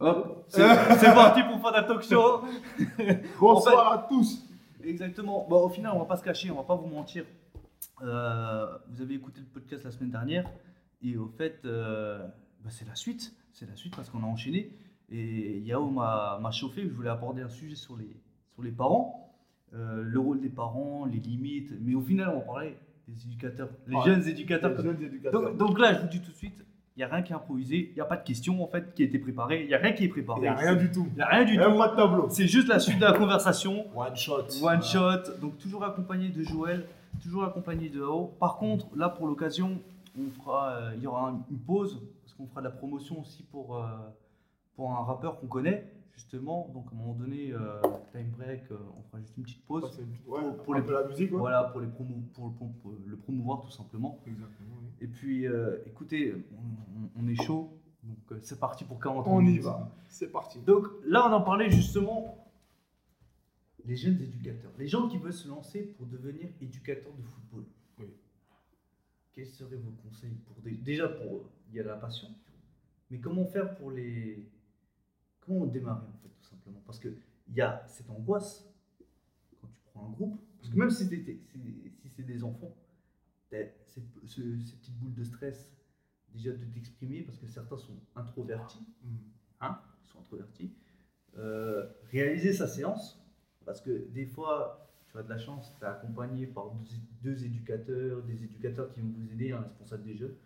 Hop, c'est parti pour Fada Talk Show. Bonsoir à tous. Exactement. Bon, au final, on va pas se cacher, on va pas vous mentir. Euh, vous avez écouté le podcast la semaine dernière et au fait, euh, bah, c'est la suite. C'est la suite parce qu'on a enchaîné. Et Yao m'a m'a chauffé. Je voulais aborder un sujet sur les, sur les parents, Euh, le rôle des parents, les limites. Mais au final, on va parler des éducateurs, les Ouais. jeunes éducateurs. Les jeunes éducateurs. Donc, donc là, je vous dis tout de suite, il n'y a rien qui est improvisé. Il n'y a pas de question en fait qui a été préparée. Il n'y a rien qui est préparé. Il n'y a rien du tout. Il n'y a rien du tout. De tableau. C'est juste la suite de la conversation. One shot. One shot, donc toujours accompagné de Joël, toujours accompagné de Hao. Par contre, là pour l'occasion, on fera, euh, il y aura un- une pause parce qu'on fera de la promotion aussi pour, euh, pour un rappeur qu'on connaît justement. Donc à un moment donné, euh, time break, euh, on fera juste une petite pause. Ouais, Pour- les- la musique, ouais. Voilà pour les promos, pour, pour- pour le promouvoir tout simplement. Exactement. oui. Et puis, euh, écoutez, on, on- on est chaud, donc euh, c'est parti pour 40 On y minutes. va. C'est parti. Donc là, on en parlait justement les jeunes éducateurs, les gens qui veulent se lancer pour devenir éducateurs de football. Oui. Quels seraient vos conseils pour des- déjà pour il y a la passion, mais comment faire pour les comment démarrer en fait tout simplement. Parce que il y a cette angoisse quand tu prends un groupe. Parce que même si c'est si, c'est des enfants, cette, ce- cette petite boule de stress déjà de t'exprimer parce que certains sont introvertis hein, ils sont introvertis, euh, réaliser sa séance, parce que des fois, tu as de la chance, tu es accompagné par deux, deux éducateurs, des éducateurs qui vont vous aider, un responsable des jeux.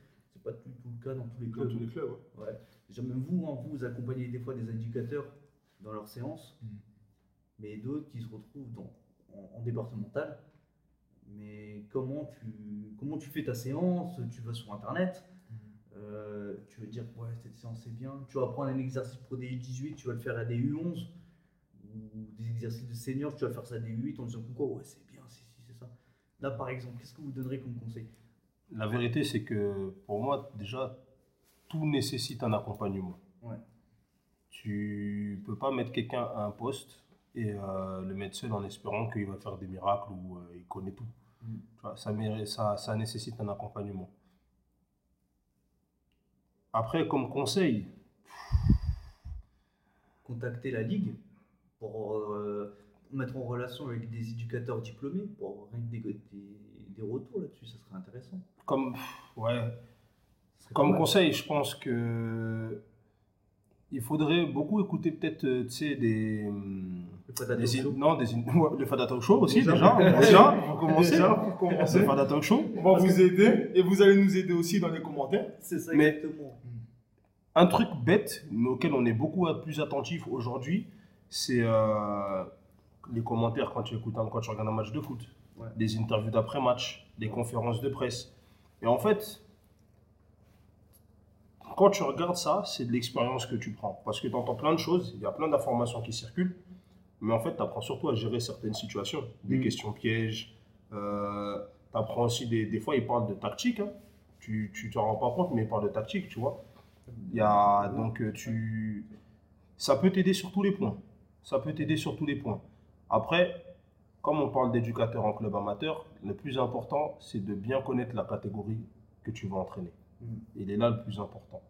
Pas tout, tout le cas dans tous les Dans clubs. tous les clubs, ouais. Ouais. Déjà, même vous, hein, vous, vous accompagnez des fois des éducateurs dans leurs séances, Mm. mais d'autres qui se retrouvent dans, en, en départemental. Mais comment tu, comment tu fais ta séance? Tu vas sur Internet, euh, tu veux dire, ouais, cette séance est bien. Tu vas prendre un exercice pour des U18, tu vas le faire à des U11, ou des exercices de seniors, tu vas faire ça à des U8 en disant pourquoi, ouais, c'est bien, si, si, c'est ça. Là, par exemple, qu'est-ce que vous donnerez comme conseil? La vérité, c'est que pour moi, déjà, tout nécessite un accompagnement. Ouais. Tu peux pas mettre quelqu'un à un poste et euh, le mettre seul en espérant qu'il va faire des miracles ou euh, il connaît tout. Mm. Tu vois, ça, mérite- ça, ça nécessite un accompagnement. Après, comme conseil, Contacter la ligue pour euh, mettre en relation avec des éducateurs diplômés pour des, des, des retours là-dessus, ça serait intéressant. comme, ouais, Comme conseil, je pense que il faudrait beaucoup écouter peut-être, euh, tu sais, des, Le Fada des Talk in- Show. non, des in- le Fada Talk Show aussi Déjà. déjà, déjà, pour commencer, Déjà, pour le commencer, Fada Talk Show. on va vous aider et vous allez nous aider aussi dans les commentaires. C'est ça Mais- exactement. Un truc bête, mais auquel on est beaucoup plus attentif aujourd'hui, c'est euh, les commentaires quand tu écoutes, un- quand tu regardes un match de foot, Ouais. les interviews d'après-match, les conférences de presse. Et en fait, quand tu regardes ça, c'est de l'expérience que tu prends. Parce que tu entends plein de choses, il y a plein d'informations qui circulent, mais en fait, tu apprends surtout à gérer certaines situations, des Mhm. questions pièges. tu apprends aussi, des, des fois, ils parlent de tactique. hein. Tu ne te rends pas compte, mais ils parlent de tactique, tu vois. Il y a, donc, euh, tu... ça peut t'aider sur tous les points. Ça peut t'aider sur tous les points. Après, comme on parle d'éducateur en club amateur, le plus important, c'est de bien connaître la catégorie que tu vas entraîner. Mm. Il est là le plus important.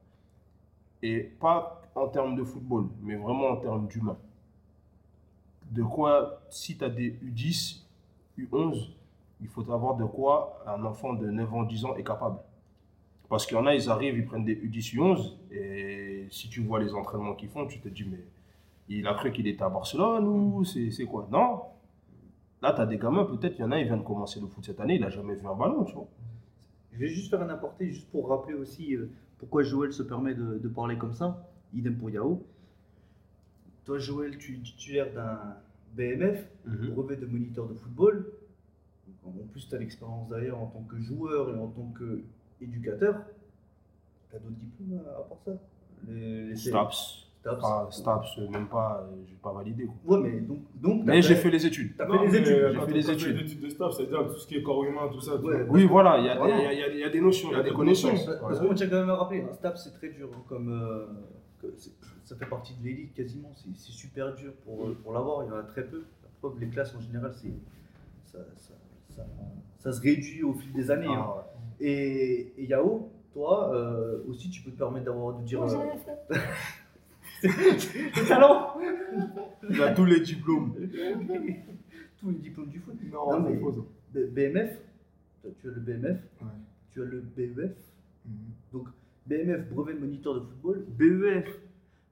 Et pas en termes de football, mais vraiment en termes d'humain. De quoi, si tu as des U10, U11, il faut avoir de quoi un enfant de 9 ans, 10 ans est capable. Parce qu'il y en a, ils arrivent, ils prennent des U10, U11, et si tu vois les entraînements qu'ils font, tu te dis, mais il a cru qu'il était à Barcelone ou c'est c'est quoi? Non. Là, tu as des gamins, peut-être, il y en a, ils viennent de commencer le foot cette année, il n'a jamais vu un ballon, tu vois. Je vais juste faire un aparté, juste pour rappeler aussi euh, pourquoi Joël se permet de, de parler comme ça. Idem pour Yao. Toi, Joël, tu es titulaire d'un BMF, Mhm. brevet de moniteur de football. En plus, tu as l'expérience d'ailleurs en tant que joueur et en tant qu'éducateur. Tu as d'autres diplômes à, à part ça? Les, les Staps. Staps. Pas Staps, même pas, euh, j'ai pas validé. Quoi. Ouais, mais donc. donc Mais j'ai fait les études. T'as fait les études. euh, j'ai fait on- les études. des études de staff, c'est-à-dire tout ce qui est corps humain, tout ça. tout- Ouais. Oui, voilà, il y, a des- Vraiment. il y a- il y a- il y a des notions, il y a des connaissances. Parce qu'on tient quand même à rappeler, un STAP c'est très dur, hein, comme euh, ça fait partie de l'élite quasiment, c'est super dur pour, euh, pour l'avoir, il y en a très peu. La preuve, les classes en général, c'est ça, ça, ça- ça se réduit au fil des années. hein. Ah, ouais. Et, et Yao, toi euh, aussi, tu peux te permettre d'avoir de dire. Euh. Le talent Il a tous les diplômes. Tous les diplômes du foot. Non, Non, c'est mais-. B- BMF, tu as le BMF, Ouais. tu as le BEF. Mhm. Donc, BMF, brevet de moniteur de football. BEF,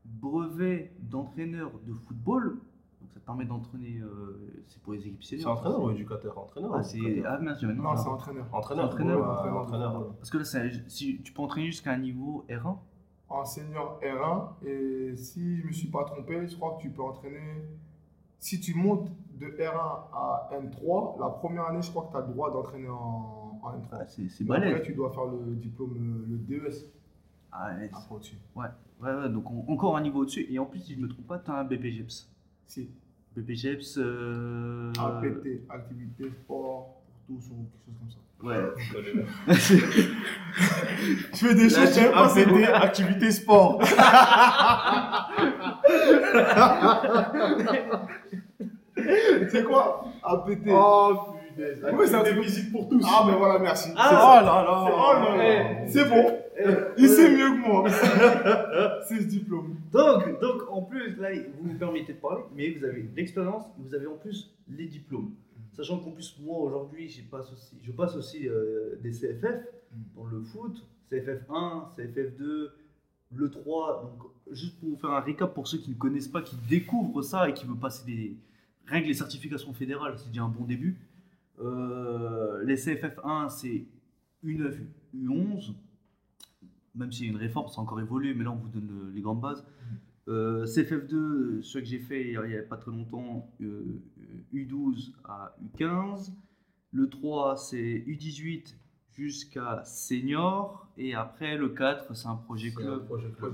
brevet d'entraîneur de football. Donc, ça te permet d'entraîner. euh, c'est pour les équipes C'est seniors. entraîneur ou éducateur? Entraîneur. Ah, c'est. Ah. Non, ça. c'est entraîneur. Entraîneur. entraîneur. ouais, Entraîneur. Parce que là, ça- si, tu peux entraîner jusqu'à un niveau R1. En senior R1, et si je ne me suis pas trompé, je crois que tu peux entraîner. Si tu montes de R1 à N3, la première année, je crois que tu as le droit d'entraîner en, en N3. Ah, c'est Mais après, balèze. tu dois faire le diplôme, euh, le DES. Ah, ouais, au-dessus. ouais, ouais, donc on- encore un niveau au-dessus. Et en plus, si je ne me trompe pas, tu as un BPGEPS. Si. BPGEPS. Euh... APT, activité, sport, pour tous ou quelque chose comme ça. Ouais. Je fais des choses, je pas activité sport. C'est quoi? APT Oh punaise. Oui, c'est un physique pour tous. Ah, ben voilà, merci. Ah, C'est oh là là. Oh là là. Eh. C'est bon. Il sait mieux que moi. C'est ce diplôme. Donc, donc, en plus, là, vous me permettez de parler, mais vous avez l'expérience, vous avez en plus les diplômes. Sachant qu'en plus, moi, aujourd'hui, j'ai passe aussi, je passe aussi euh, des CFF dans le foot, CFF 1, CFF 2, le 3. Donc, juste pour vous faire un récap pour ceux qui ne connaissent pas, qui découvrent ça et qui veulent passer des. Rien que les certifications fédérales, c'est déjà un bon début. Euh, les CFF 1, c'est U9, U11. Même s'il y a une réforme, ça a encore évolué, mais là, on vous donne le- les grandes bases. Euh, CFF2, ce que j'ai fait il n'y a pas très longtemps, euh, U12 à U15. Le 3, c'est U18 jusqu'à senior. Et après, le 4, c'est un projet club.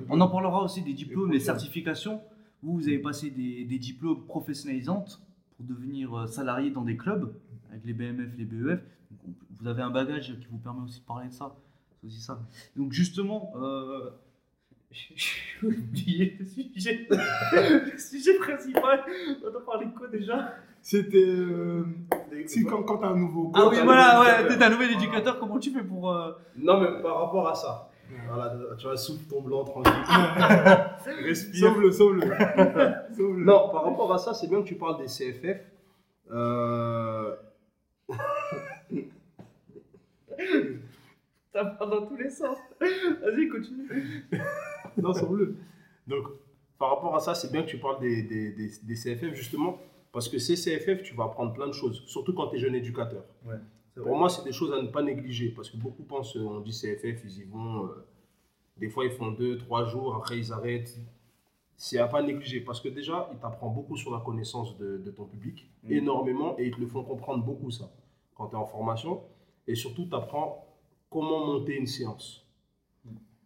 On en parlera aussi des diplômes, des certifications. Vous, vous avez passé des, des diplômes professionnalisantes pour devenir euh, salarié dans des clubs, avec les BMF, les BEF. Donc, vous avez un bagage qui vous permet aussi de parler de ça. C'est aussi ça. Donc justement, euh, j'ai oublié le sujet. le sujet principal. On a parlé de quoi déjà? C'était. euh, si, quand, quand t'as un nouveau. Ah coach, oui, un voilà, ouais, t'es un nouvel éducateur, comment tu fais pour... euh, Non, mais par rapport à ça. Voilà, tu vois, souffle ton blanc tranquille. Respire. Sauve-le, sauve-le. Sauve-le. Non, par rapport à ça, c'est bien que tu parles des CFF. Euh, Ça part dans tous les sens. Vas-y, continue. Non, sauve-le. Donc, par rapport à ça, c'est bien que tu parles des, des, des, des CFF, justement, parce que ces CFF, tu vas apprendre plein de choses, surtout quand tu es jeune éducateur. Pour moi, c'est des choses à ne pas négliger, parce que beaucoup pensent, euh, on dit CFF, ils y vont, euh, des fois ils font deux, trois jours, après ils arrêtent. C'est à pas négliger, parce que déjà, ils t'apprennent beaucoup sur la connaissance de, de ton public, Mhm. énormément, et ils te le font comprendre beaucoup, ça, quand tu es en formation. Et surtout, tu apprends comment monter une séance.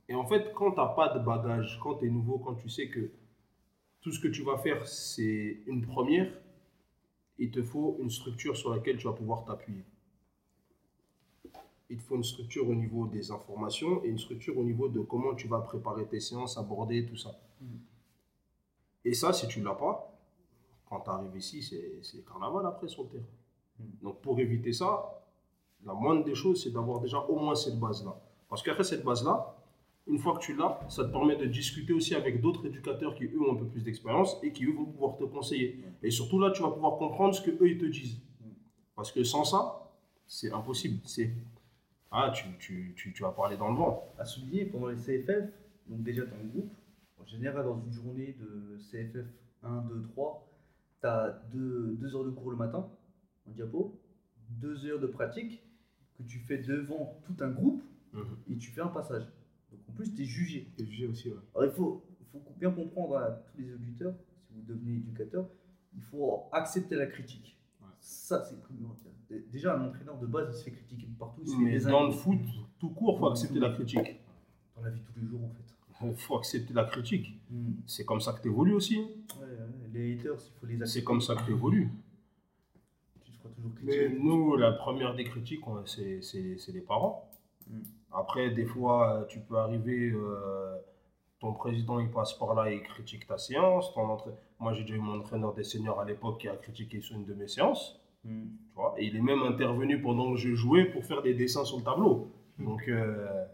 Et en fait, quand tu n'as pas de bagage, quand tu es nouveau, quand tu sais que tout ce que tu vas faire, c'est une première, il te faut une structure sur laquelle tu vas pouvoir t'appuyer. Il te faut une structure au niveau des informations et une structure au niveau de comment tu vas préparer tes séances, aborder tout ça. Mhm. Et ça, si tu ne l'as pas, quand tu arrives ici, c'est carnaval après sur le terrain. Mhm. Donc pour éviter ça, la moindre des choses, c'est d'avoir déjà au moins cette base-là. Parce qu'après cette base-là, une fois que tu l'as, ça te permet de discuter aussi avec d'autres éducateurs qui, eux, ont un peu plus d'expérience et qui, eux, vont pouvoir te conseiller. Et surtout, là, tu vas pouvoir comprendre ce que eux ils te disent. Parce que sans ça, c'est impossible. C'est Ah, tu, tu, tu, tu vas parler dans le vent. à souligner pendant les CFF, donc déjà tu as un groupe, en général dans une journée de CFF 1, 2, 3, tu as deux, deux heures de cours le matin en diapo, deux heures de pratique que tu fais devant tout un groupe et tu fais un passage. En plus tu es jugé. T'es jugé aussi, ouais. Alors il faut, faut bien comprendre à tous les éducateurs, si vous devenez éducateur, il faut accepter la critique. Ouais. Ça c'est primordial. Déjà un entraîneur de base il se fait critiquer partout. il se fait Mais désinguer. dans le foot, tout court, il faut accepter la critique. Dans la vie de tous les jours en fait. Il faut accepter la critique. Hmm. C'est comme ça que tu évolues aussi. Ouais, ouais, les haters, il faut les accepter. C'est comme ça que tu évolues. Tu te feras toujours Mais-. Nous, la première des critiques, c'est les parents. Mm. Après, des fois, euh, tu peux arriver, euh, ton président il passe par là et il critique ta séance. Ton entra- Moi, j'ai déjà eu mon entraîneur des seniors à l'époque qui a critiqué sur une de mes séances. Hmm. Tu vois, et il est même intervenu pendant que je jouais pour faire des dessins sur le tableau. Donc, euh,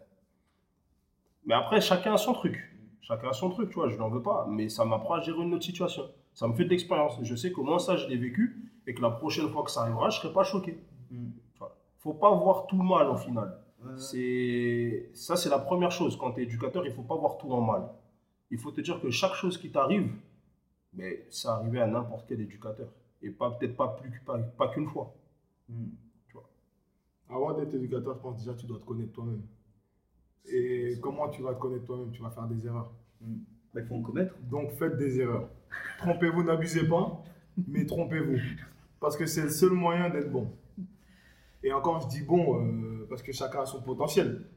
mais après, chacun a son truc. Chacun a son truc, tu vois, je n'en veux pas. Mais ça m'apprend à gérer une autre situation. Ça me fait de l'expérience. Je sais que moi, ça, je l'ai vécu et que la prochaine fois que ça arrivera, je ne serai pas choqué. Mm. Tu vois. faut pas voir tout mal au final. C'est ça, c'est la première chose. Quand tu es éducateur, il faut pas voir tout en mal. Il faut te dire que chaque chose qui t'arrive, mais ça arrivait à n'importe quel éducateur. Et pas peut-être pas plus pas, pas qu'une fois. Mm. Avant d'être éducateur, je pense déjà que tu dois te connaître toi-même. Et comment tu vas te connaître toi-même? Tu vas faire des erreurs. Mm. Bah, il faut en commettre. Donc faites des erreurs. Trompez-vous, n'abusez pas, mais trompez-vous. Parce que c'est le seul moyen d'être bon. Et encore, je dis bon, euh, parce que chacun a son potentiel.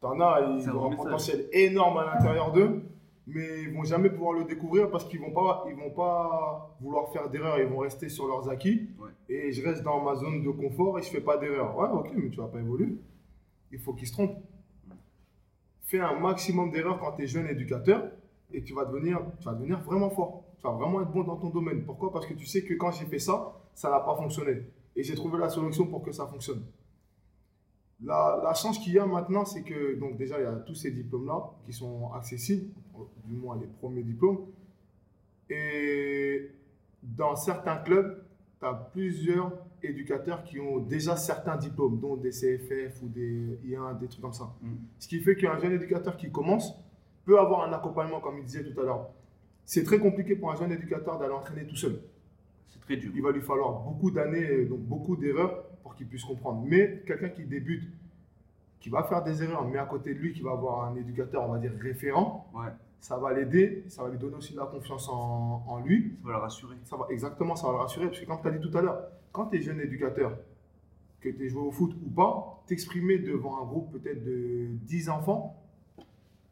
T'en as, ils ont un potentiel énorme à l'intérieur d'eux, mais ils vont jamais pouvoir le découvrir parce qu'ils vont pas, ils vont pas vouloir faire d'erreurs, ils vont rester sur leurs acquis. Ouais. Et je reste dans ma zone de confort et je fais pas d'erreurs. Ouais, ok, mais tu vas pas évoluer. Il faut qu'ils se trompent. Fais un maximum d'erreurs quand tu es jeune éducateur et tu vas, devenir, tu vas devenir vraiment fort. Tu vas vraiment être bon dans ton domaine. Pourquoi? Parce que tu sais que quand j'ai fait ça, ça n'a pas fonctionné. Et j'ai trouvé la solution pour que ça fonctionne. La, la chance qu'il y a maintenant, c'est que donc déjà, il y a tous ces diplômes-là qui sont accessibles, du moins les premiers diplômes. Et dans certains clubs, tu as plusieurs éducateurs qui ont déjà certains diplômes, dont des CFF ou des I1, des trucs comme ça. Mm. Ce qui fait qu'un jeune éducateur qui commence peut avoir un accompagnement, comme il disait tout à l'heure. C'est très compliqué pour un jeune éducateur d'aller entraîner tout seul. C'est très dur. Il va lui falloir beaucoup d'années, donc beaucoup d'erreurs pour qu'il puisse comprendre. Mais quelqu'un qui débute, qui va faire des erreurs, mais à côté de lui, qui va avoir un éducateur, on va dire, référent, Ouais. ça va l'aider, ça va lui donner aussi de la confiance en, en lui. Ça va le rassurer. Ça va, exactement, ça va le rassurer. Parce que comme tu as dit tout à l'heure, quand tu es jeune éducateur, que tu es joué au foot ou pas, t'exprimer devant un groupe peut-être de 10 enfants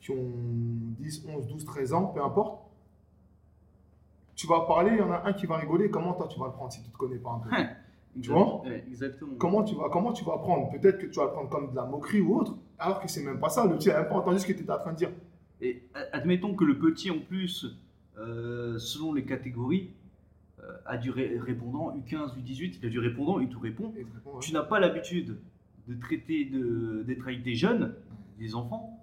qui ont 10, 11, 12, 13 ans, peu importe, tu vas parler, il y en a un qui va rigoler, comment toi tu vas le prendre si tu ne te connais pas un peu? Tu vois? Ouais, Exactement. comment tu, vas, comment tu vas prendre? Peut-être que tu vas le prendre comme de la moquerie ou autre, alors que c'est même pas ça. Le petit n'a même pas entendu ce que tu étais en train de dire. Et admettons que le petit, en plus, euh, selon les catégories, euh, a du ré- répondant U15, U18, il a du répondant, il tout répond. Tu réponds, ouais. Tu n'as pas l'habitude de traiter, de- d'être avec des jeunes, des enfants.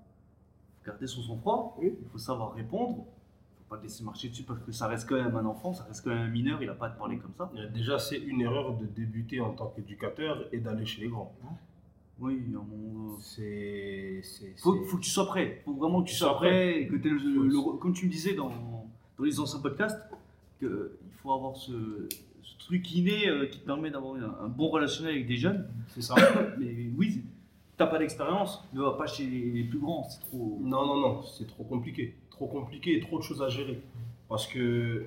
Il faut garder son sang-froid, Oui. il faut savoir répondre. Il pas laisser marcher dessus parce que ça reste quand même un enfant, ça reste quand même un mineur, il n'a pas à te parler comme ça. Euh, Déjà, c'est une erreur de débuter en tant qu'éducateur et d'aller chez les grands. Oui, à un moment, C'est. faut, que tu sois prêt. Faut vraiment que tu sois prêt et que tu le, le- Faut- comme tu me disais dans, dans les anciens podcasts, qu'il faut avoir ce, ce truc inné euh, qui te permet d'avoir un, un bon relationnel avec des jeunes. C'est ça. Mais oui, t'as pas d'expérience, ne va pas chez les, les plus grands, c'est trop. Non, non, non, c'est trop compliqué. Trop compliqué et trop de choses à gérer. Parce que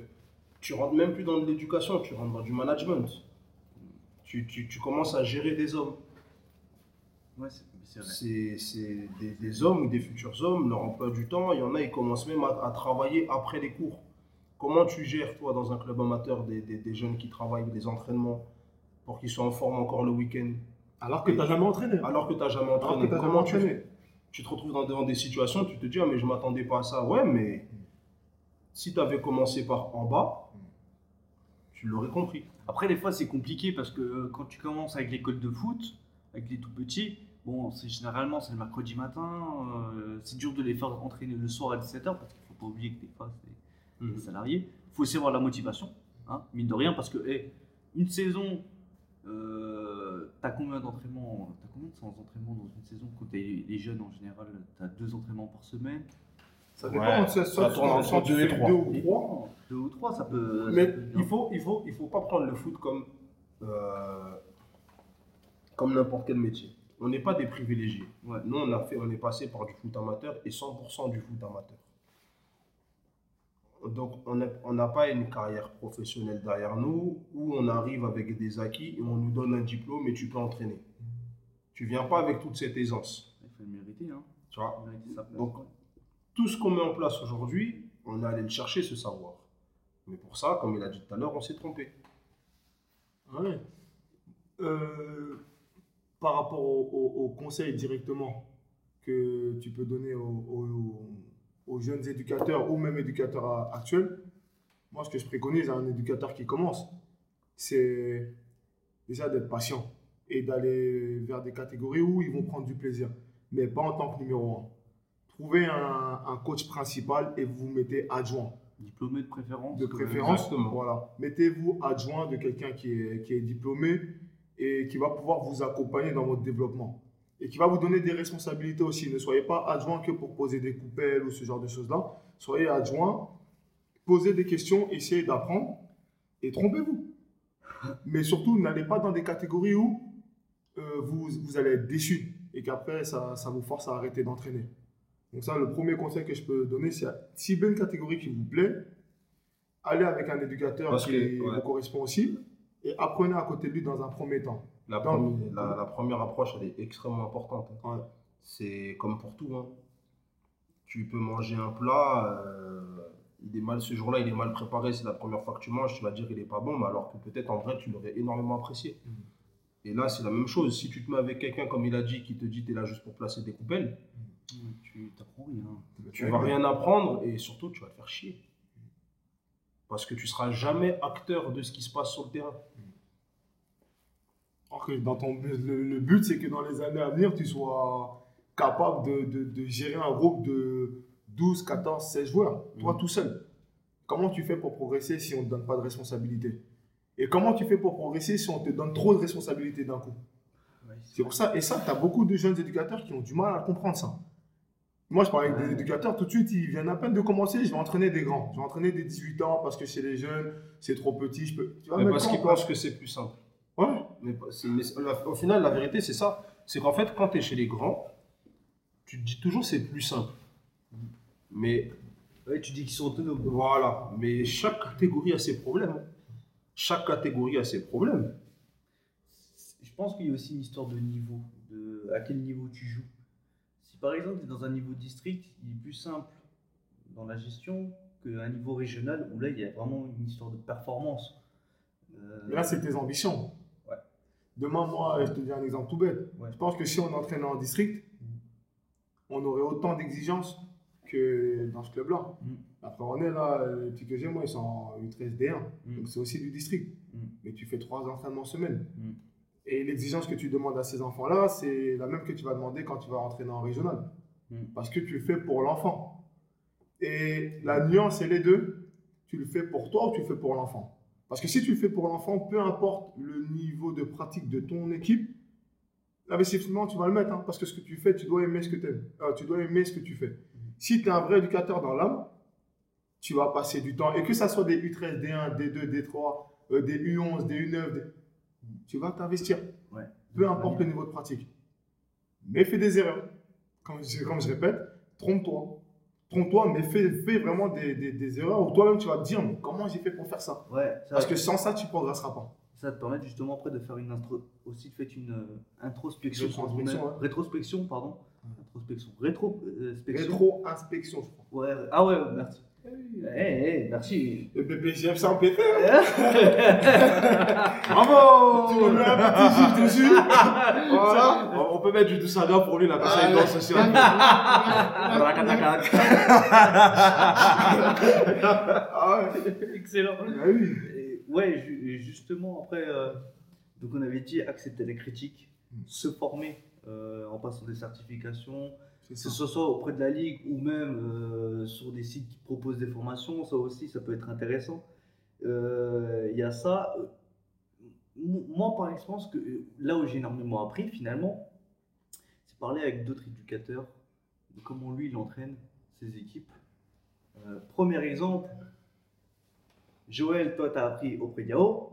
tu rentres même plus dans de l'éducation, tu rentres dans du management. Tu, tu- tu commences à gérer des hommes. Ouais, c'est c'est vrai. C'est c'est des, des hommes ou des futurs hommes, leur emploi du temps, il y en a, ils commencent même à, à travailler après les cours. Comment tu gères, toi, dans un club amateur, des, des- des jeunes qui travaillent, des entraînements, pour qu'ils soient en forme encore le week-end, Alors que tu n'as jamais entraîné. alors que tu n'as jamais entraîné jamais Comment tu fais? Tu te retrouves dans, devant des situations, tu te dis, ah, mais je ne m'attendais pas à ça. Ouais, mais si tu avais commencé par en bas, tu l'aurais compris. Après, des fois, c'est compliqué parce que euh, quand tu commences avec l'école de foot, avec les tout petits, bon, c'est généralement c'est le mercredi matin, euh, c'est dur de les faire entraîner le soir à 17h parce qu'il faut pas oublier que des fois, c'est Mhm. des salariés. Il faut aussi avoir la motivation, hein, mine de rien, parce que hey, une saison, euh, t'as combien d'entraînements T'as combien de séances d'entraînement dans une saison Quand t'es les jeunes en général, t'as deux entraînements par semaine? Ça dépend, Ouais, ça, ça tourne entre deux et fais trois. deux ou trois. Deux ou trois, ça peut. ça Mais peut il faut, il faut, il faut pas prendre le foot comme, euh, comme n'importe quel métier. On n'est pas des privilégiés. Ouais. Nous, on, a fait, on est passé par du foot amateur et 100% du foot amateur. Donc, on n'a on pas une carrière professionnelle derrière nous où on arrive avec des acquis et on nous donne un diplôme et tu peux entraîner. Tu viens pas avec toute cette aisance. Il faut le mériter, hein. Tu vois? Il faut mériter sa place. Donc, tout ce qu'on met en place aujourd'hui, on est allé le chercher, ce savoir. Mais pour ça, comme il a dit tout à l'heure, on s'est trompé. Ouais. Euh, par rapport au, au- au conseil directement que tu peux donner aux, aux- aux jeunes éducateurs ou même éducateurs actuels, moi ce que je préconise à un éducateur qui commence, c'est déjà d'être patient et d'aller vers des catégories où ils vont prendre du plaisir, mais pas en tant que numéro un. trouvez un, un coach principal et vous vous mettez adjoint. Diplômé de préférence. De préférence, Exactement. voilà. Mettez-vous adjoint de quelqu'un qui est, qui est diplômé et qui va pouvoir vous accompagner dans votre développement. Et qui va vous donner des responsabilités aussi. Ne soyez pas adjoint que pour poser des coupelles ou ce genre de choses-là. Soyez adjoint, posez des questions, essayez d'apprendre et trompez-vous. Mais surtout, n'allez pas dans des catégories où euh, vous, vous allez être déçu et qu'après, ça, ça vous force à arrêter d'entraîner. Donc ça, le premier conseil que je peux donner, c'est cibler une catégorie qui vous plaît, allez avec un éducateur Parce qui que, ouais. vous correspond aussi, et apprenez à côté de lui dans un premier temps. La, Non. première, la, la première approche, elle est extrêmement importante. hein. Ouais. C'est comme pour tout. hein. Tu peux manger un plat, euh, il est mal ce jour-là, il est mal préparé. C'est la première fois que tu manges, tu vas dire il est pas bon, mais alors que peut-être en vrai tu l'aurais énormément apprécié. Mhm. Et là, c'est la même chose. Si tu te mets avec quelqu'un, comme il a dit, qui te dit tu es là juste pour placer des coupelles, Mmh, Tu t'apprends rien. tu vas rien apprendre et surtout tu vas te faire chier. Parce que tu seras jamais acteur de ce qui se passe sur le terrain. Alors que dans ton, le, le but, c'est que dans les années à venir, tu sois capable de, de- de gérer un groupe de 12, 14, 16 joueurs, toi Mhm. tout seul. Comment tu fais pour progresser si on ne te donne pas de responsabilité? Et comment tu fais pour progresser si on te donne trop de responsabilités d'un coup? Ouais, C'est pour ça, et ça, tu as beaucoup de jeunes éducateurs qui ont du mal à comprendre ça. Moi, je parle avec des éducateurs, tout de suite, ils viennent à peine de commencer, je vais entraîner des grands. Je vais entraîner des 18 ans parce que chez les jeunes, c'est trop petit. Je peux... Tu parce qu'ils pensent que c'est plus simple. Mais, au final, la vérité, c'est ça. C'est qu'en fait, quand tu es chez les grands, tu te dis toujours c'est plus simple. Mais Ouais, tu dis qu'ils sont autonomes. voilà. Mais chaque catégorie a ses problèmes. Chaque catégorie a ses problèmes. Je pense qu'il y a aussi une histoire de niveau, de à quel niveau tu joues. Si par exemple tu es dans un niveau district, il est plus simple dans la gestion qu'un niveau régional où là il y a vraiment une histoire de performance. Euh, là, c'est tes ambitions. Demain, moi, je te dis un exemple tout bête. Ouais. Je pense que si on entraînait en district, on aurait autant d'exigences que dans ce club-là. Mm. Après, on est là, les petits que j'ai, moi, ils sont en U13 D1. Mm. Donc, c'est aussi du district. Mm. Mais tu fais trois entraînements semaine. Et l'exigence que tu demandes à ces enfants-là, c'est la même que tu vas demander quand tu vas entraîner en régional. Parce que tu le fais pour l'enfant. Et la nuance, c'est les deux. Tu le fais pour toi ou tu le fais pour l'enfant? Parce que si tu le fais pour l'enfant, peu importe le niveau de pratique de ton équipe, l'investissement, tu vas le mettre. hein, parce que ce que tu fais, tu dois aimer ce que tu aimes. Euh, tu dois aimer ce que tu fais. Si tu es un vrai éducateur dans l'âme, tu vas passer du temps. Et que ça soit des U13, D1, D2, D3, euh, des U11, des U9, des- tu vas t'investir. Ouais. Peu importe le niveau de pratique. Mais fais des erreurs. Comme je, comme je répète, trompe-toi. Trompe-toi, mais fais, fais vraiment des, des- des erreurs où toi-même tu vas te dire mais comment j'ai fait pour faire ça Ouais, ça, Parce que sans ça, tu ne progresseras pas. ça te permet justement après de faire une intro, aussi faites une euh, introspection, Rétrospection, vous-même. ouais. rétrospection, pardon, introspection, rétrospection. Rétro-inspection, je crois. Ouais, ah ouais, merci. Eh, eh, merci. Le BPGF, c'est en PT. Bravo Tu me mets un petit gif dessus. Voilà. On- On peut mettre du Dousaga pour lui, ça il Ah, danse aussi. Excellent. Ah oui. Et ouais, ju- justement, après, euh, donc on avait dit accepter les critiques, Mm. se former euh, en passant des certifications, que ce soit auprès de la ligue ou même euh, sur des sites qui proposent des formations, ça aussi, ça peut être intéressant. Il y a ça. Moi, par expérience, que, là où j'ai énormément appris finalement, parler avec d'autres éducateurs de comment lui il entraîne ses équipes. Euh, premier exemple, Joël, toi, tu as appris auprès de Yao.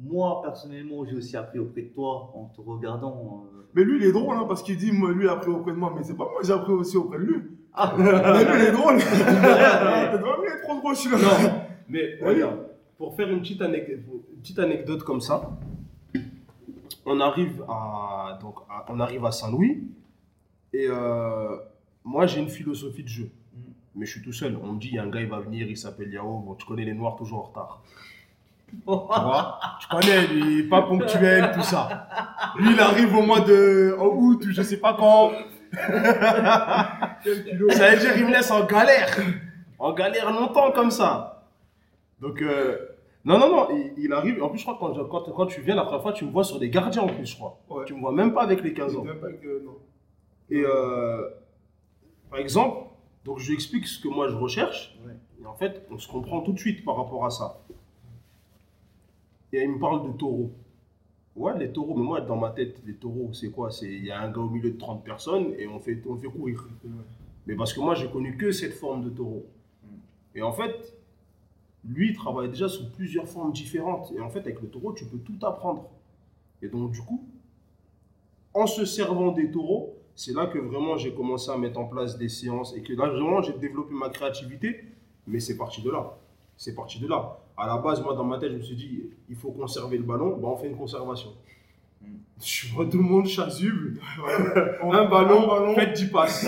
Moi, personnellement, j'ai aussi appris auprès de toi en te regardant. euh, Mais lui, il est drôle, hein, parce qu'il dit, moi, lui, il a appris auprès de moi, mais c'est pas moi, j'ai appris aussi auprès de lui. Ah, Mais lui, il est drôle. Il est trop drôle, celui-là. Non, mais regarde, pour faire une petite, anecdote, une petite anecdote comme ça, on arrive à, donc, à- on arrive à Saint-Louis et euh, moi j'ai une philosophie de jeu. Mais je suis tout seul. On me dit, il y a un gars, il va venir, il s'appelle Yao. Bon, tu connais les Noirs toujours en retard. Tu vois Tu connais, lui, pas ponctuel, tout ça. Lui, il arrive au mois de en août ou je sais pas quand. Ça veut dire il me laisse en galère. En galère longtemps comme ça. Donc, euh, non, non, non, il, il arrive. En plus, je crois que quand, quand, quand tu viens la première fois, tu me vois sur des gardiens en plus, je crois. Ouais. Tu me vois même pas avec les 15 ans. Même pas que- non. Et euh, par exemple, Donc je lui explique ce que moi je recherche. Ouais. Et en fait, on se comprend tout de suite par rapport à ça. Et il me parle de taureaux. Ouais, les taureaux, mais moi, dans ma tête, les taureaux, c'est quoi? C'est il y a un gars au milieu de 30 personnes et on fait, on fait courir. Mais parce que moi, j'ai connu que cette forme de taureau. Et en fait, lui, il travaille déjà sous plusieurs formes différentes. Et en fait, avec le taureau, tu peux tout apprendre. Et donc, du coup, en se servant des taureaux, c'est là que vraiment j'ai commencé à mettre en place des séances et que là, vraiment, j'ai développé ma créativité. Mais c'est parti de là. C'est parti de là. À la base, moi, dans ma tête, je me suis dit, il faut conserver le ballon. Bah, on fait une conservation. Mm. Je vois tout le monde chasuble. Un ballon, un ballon. faites 10 passes.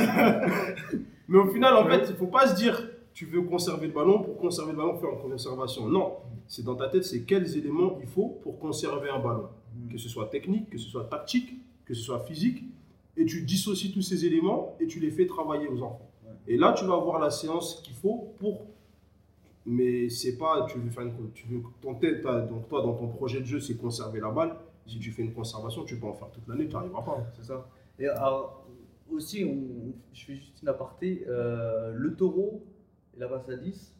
Mais au final, en fait, il ne faut pas se dire tu veux conserver le ballon pour conserver le ballon, faire une conservation. Non, c'est dans ta tête, c'est quels éléments il faut pour conserver un ballon. Que ce soit technique, que ce soit tactique, que ce soit physique. Et tu dissocies tous ces éléments et tu les fais travailler aux enfants. Et là, tu vas avoir la séance qu'il faut pour. Mais c'est pas, tu veux faire une, tu veux, ton tête, donc toi, dans ton projet de jeu, c'est conserver la balle. Si tu fais une conservation, tu peux en faire toute l'année, tu n'arriveras pas. C'est ça. Et alors, aussi, on- je fais juste une aparté. euh, le taureau et la à 10,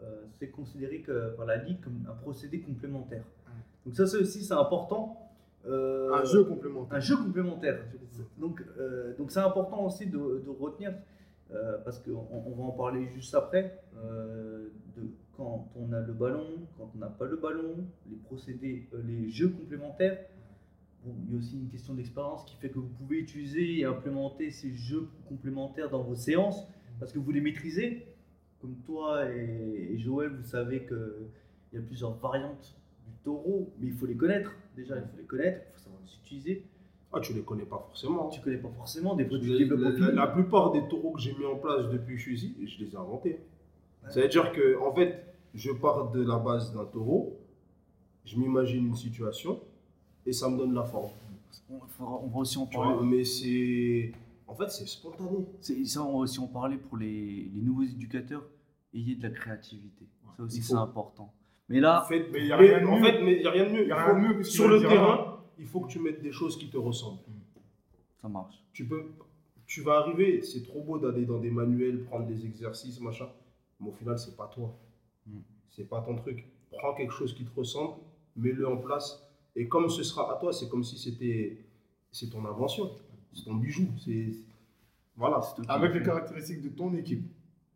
euh, c'est considéré que, par la Ligue comme un procédé complémentaire. Donc, ça, c'est aussi c'est important. Euh, Un jeu complémentaire. un jeu complémentaire. Donc, euh, donc c'est important aussi de, de retenir, parce qu'on on va en parler juste après, de quand on a le ballon, quand on n'a pas le ballon, les procédés, les jeux complémentaires. Bon, il y a aussi une question d'expérience qui fait que vous pouvez utiliser et implémenter ces jeux complémentaires dans vos séances, parce que vous les maîtrisez. Comme toi et, et Joël, vous savez qu'il y a plusieurs variantes du taureau, mais il faut les connaître. Déjà, il faut les connaître, il faut savoir les utiliser. Ah, tu les connais pas forcément. Tu connais pas forcément, des fois tu La, développes la- feeling. la plupart des taureaux que j'ai mis en place depuis que je suis ici, je les ai inventés. Ouais. Ça veut dire que, en fait, je pars de la base d'un taureau, je m'imagine une situation et ça me donne la forme. On, on va aussi en parler. vois, mais c'est. En fait, c'est spontané. C'est- Ça, on aussi en parler pour les, les nouveaux éducateurs. Ayez de la créativité. Ça aussi, c'est important. Mais là, En fait, Mais a rien de mieux. il n'y a rien de mieux. Y a rien de mieux sur le terrain, il faut que tu mettes des choses qui te ressemblent. ça marche. Tu peux, tu vas arriver, c'est trop beau d'aller dans des manuels, prendre des exercices, machin. Mais au final, c'est pas toi. Mm. C'est pas ton truc. Prends quelque chose qui te ressemble, mets-le en place. Et comme ce sera à toi, c'est comme si c'était, c'est ton invention, c'est ton bijou. C'est, voilà, Avec le les caractéristiques de ton équipe.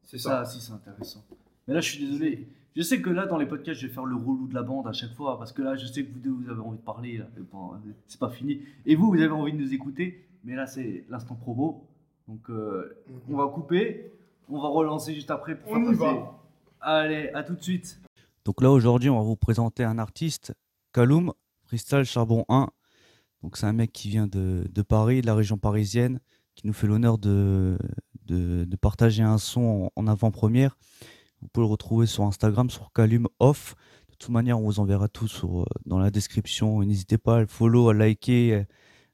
c'est ça. Ça, si, c'est intéressant. Mais là, je suis désolé. Je sais que là, dans les podcasts, je vais faire le relou de la bande à chaque fois. Parce que là, je sais que vous deux, vous avez envie de parler. là. Bon, euh, c'est pas fini. Et vous, vous avez envie de nous écouter. Mais là, c'est l'instant promo. Donc, euh, on va couper. On va relancer juste après pour On faire y va. Allez, à tout de suite. Donc là, aujourd'hui, on va vous présenter un artiste, Kaloum, Freestyle Charbon 1. Donc c'est un mec qui vient de, de Paris, de la région parisienne, qui nous fait l'honneur de, de, partager un son en, avant-première. Vous pouvez le retrouver sur Instagram, sur Kaloum Off. De toute manière, on vous enverra tout euh, dans la description. N'hésitez pas à le follow, à liker,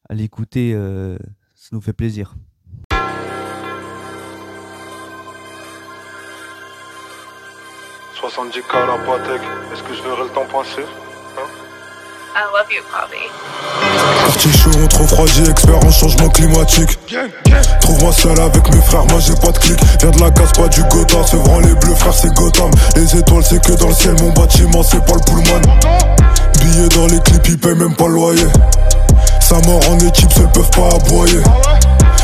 à l'écouter. euh, ça nous fait plaisir. 70 k à la est-ce que je verrai le temps passer I love you, Bobby. Quartier chaud, trop expert en changement climatique. Trouve-moi seul avec mes frères, moi j'ai pas de clic. Viens de la casse, pas du Gotham. Se vend les bleus, frère, c'est Gotham. Les étoiles, c'est que dans le ciel, mon bâtiment, c'est pas le Pullman. Billets dans les clips, ils payent même pas le loyer. Ça mort en équipe, se peuvent pas aboyer.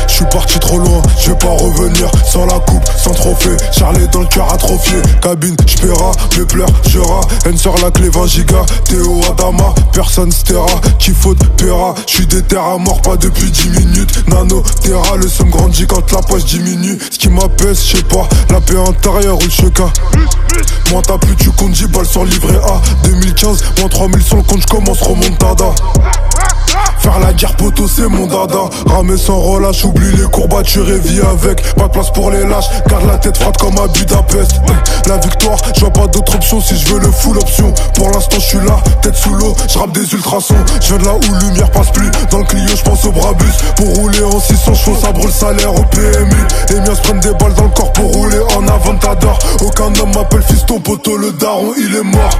Je suis parti trop loin, je vais pas revenir sans la coupe, sans trophée. Charlie dans le cœur atrophié, cabine, j'paiera, mes pleurs, j'era. N sur la clé 20 giga, Théo Adama, personne stera, qui faute paiera. J'suis déter à mort, pas depuis 10 minutes. Nano, terra, le somme grandit quand la poche diminue. Ce qui m'apaise, j'sais pas, la paix intérieure ou le cheka. Moins t'as plus, tu comptes 10 balles sur livret A. 2015, moins 3000 sur le compte, j'commence remontada. Faire la guerre poteau c'est mon dada Ramer sans relâche, oublie les courbatures et vis avec Pas de place pour les lâches, garde la tête froide comme à Budapest. La victoire, je vois pas d'autre option si je veux le full option. Pour l'instant je suis là, tête sous l'eau, je rappe des ultrasons. Je viens de là où lumière passe plus, dans le Clio je pense au Brabus. Pour rouler en 600 chevaux, ça brûle salaire au PMU Les miens se prennent des balles dans le corps pour rouler en avantador Aucun homme m'appelle fiston poteau, le daron il est mort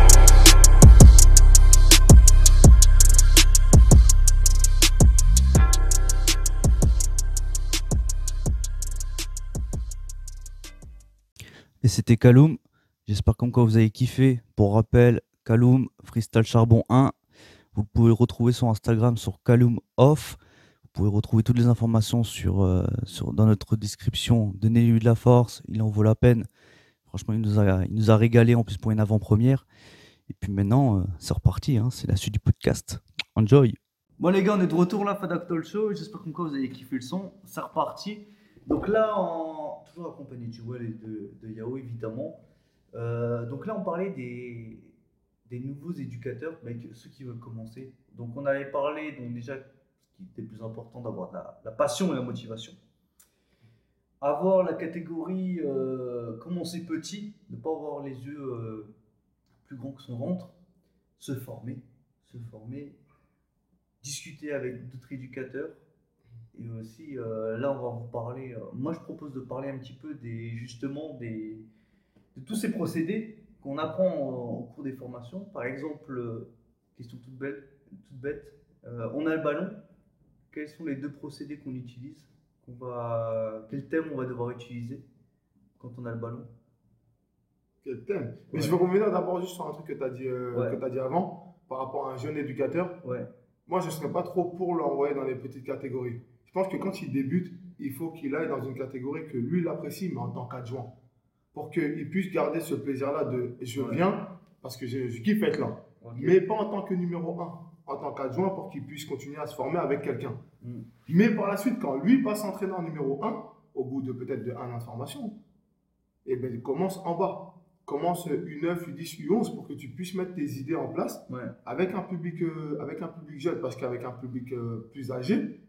Et c'était Kaloum. J'espère quoi vous avez kiffé. Pour rappel, Kaloum, Freestyle Charbon 1. Vous pouvez retrouver sur Instagram sur Kaloum Off. Vous pouvez retrouver toutes les informations euh, sur, dans notre description. Donnez-lui de la force, il en vaut la peine. Franchement, il nous a, il nous a régalé en plus pour une avant-première. Et puis maintenant, euh, c'est reparti. hein, c'est la suite du podcast. Enjoy. Bon les gars, on est de retour là, Fadak Talk Show. J'espère quoi vous avez kiffé le son. C'est reparti. Donc là, toujours accompagné de Joël et de, Yao évidemment. Euh, donc là, on parlait des, nouveaux éducateurs, mec, ceux qui veulent commencer. Donc on avait parlé, donc déjà, ce qui était plus important, d'avoir la passion et la motivation. Avoir la catégorie euh, commencer petit, ne pas avoir les yeux euh, plus grands que son ventre, se former, se former, discuter avec d'autres éducateurs. Et aussi, euh, là, on va vous parler. euh, moi, je propose de parler un petit peu des, justement, des, de tous ces procédés qu'on apprend au, au cours des formations. Par exemple, euh, question toute bête, toute bête euh, on a le ballon. Quels sont les deux procédés qu'on utilise qu'on va, Quel thème on va devoir utiliser quand on a le ballon? Quel thème? Mais Ouais. je veux revenir d'abord juste sur un truc que tu as, dit, euh, Ouais. que t'as dit avant, par rapport à un jeune éducateur. Ouais, Moi, je ne serais pas trop pour l'envoyer dans les petites catégories. Je pense que quand il débute, il faut qu'il aille dans une catégorie que lui, il apprécie, mais en tant qu'adjoint. Pour qu'il puisse garder ce plaisir-là de je viens parce que je, je kiffe être là. Mais pas en tant que numéro 1, en tant qu'adjoint pour qu'il puisse continuer à se former avec quelqu'un. Mm. Mais par la suite, quand lui passe entraîneur numéro 1, au bout de peut-être de un an de formation, eh ben, il commence en bas. Commence U9, U10, U11 pour que tu puisses mettre tes idées en place Ouais, avec un public, euh, avec un public jeune. Parce qu'avec un public euh, plus âgé,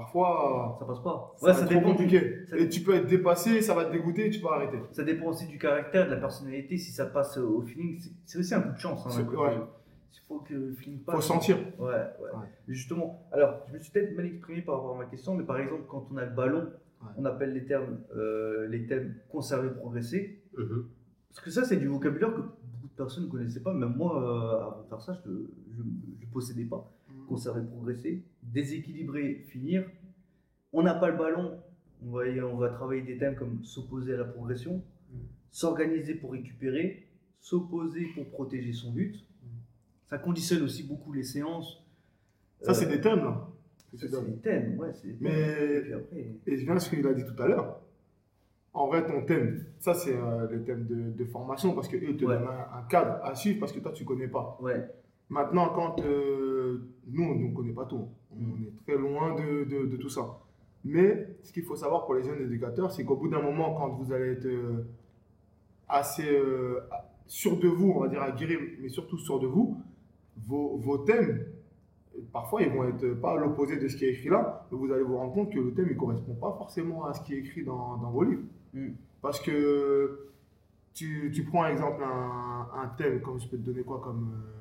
parfois, ça passe pas. ça Ouais, ça dépend. du- compliqué. ça- Et tu peux être dépassé, ça va te dégoûter tu vas arrêter. Ça dépend aussi du caractère, de la personnalité, si ça passe au feeling. c'est- aussi un coup de chance. hein, ouais. Il faut que le feeling Il passe. faut sentir. Ouais, ouais. Justement, alors, je me suis peut-être mal exprimé par rapport à ma question, mais par exemple, quand on a le ballon, on appelle les termes, euh, les thèmes conserver, progresser. Mhm. Parce que ça, c'est du vocabulaire que beaucoup de personnes ne connaissaient pas. Même moi, euh, avant de faire ça, je ne possédais pas. Conserver, progresser, déséquilibrer, finir. On n'a pas le ballon, on va, on va travailler des thèmes comme s'opposer à la progression, s'organiser pour récupérer, s'opposer pour protéger son but. Ça conditionne aussi beaucoup les séances. Ça, Euh, c'est des thèmes, là. que c'est des thèmes, ouais. c'est des thèmes. Mais- Et puis après, Et je viens à ce qu'il a dit tout à l'heure. En vrai, ton thème, ça, c'est euh, le thème de, de formation parce qu'eux te Ouais. donnent un, un cadre à suivre parce que toi, tu ne connais pas. ouais, Maintenant, quand euh, nous, on ne connaît pas tout, on est très loin de, de- de tout ça. Mais ce qu'il faut savoir pour les jeunes éducateurs, c'est qu'au bout d'un moment, quand vous allez être euh, assez euh, sûr de vous, on va dire aguerri, mais surtout sûr de vous, vos, vos thèmes, parfois, ils vont être pas à l'opposé de ce qui est écrit là, mais vous allez vous rendre compte que le thème ne correspond pas forcément à ce qui est écrit dans, dans vos livres. Mm. Parce que tu, tu prends, exemple, un, un thème, comme je peux te donner quoi comme, euh,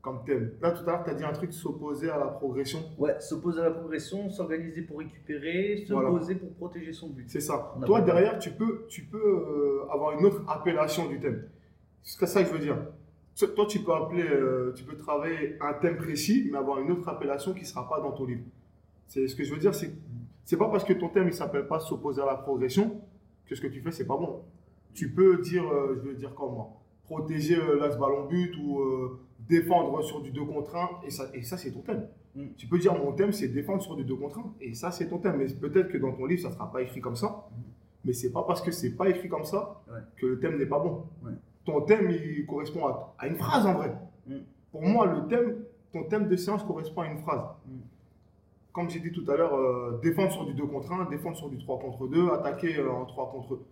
comme thème Là, tout à l'heure, tu as dit un truc s'opposer à la progression. ouais, s'opposer à la progression, s'organiser pour récupérer, Voilà. s'opposer pour protéger son but. C'est ça. On Toi, derrière, tu peux, tu peux euh, avoir une autre appellation du thème. C'est ça que je veux dire. Toi, tu peux appeler, euh, tu peux travailler un thème précis, mais avoir une autre appellation qui ne sera pas dans ton livre. C'est ce que je veux dire, c'est c'est pas parce que ton thème il s'appelle pas s'opposer à la progression que ce que tu fais c'est pas bon. Tu peux dire, euh, je veux dire comment, protéger euh, l'axe ballon but ou défendre sur du 2 contre 1 et ça, et ça c'est ton thème. Mm. Tu peux dire mon thème c'est défendre sur du 2 contre 1 et ça c'est ton thème. Mais peut-être que dans ton livre ça sera pas écrit comme ça. Mais c'est pas parce que c'est pas écrit comme ça Ouais. que le thème n'est pas bon. Ouais. Ton thème il correspond à, à une phrase en vrai. Mm. Pour moi le thème, ton thème de séance correspond à une phrase. Mm. Comme j'ai dit tout à l'heure, euh, défendre sur du 2 contre 1, défendre sur du 3 contre 2, attaquer euh, en 3 contre 2.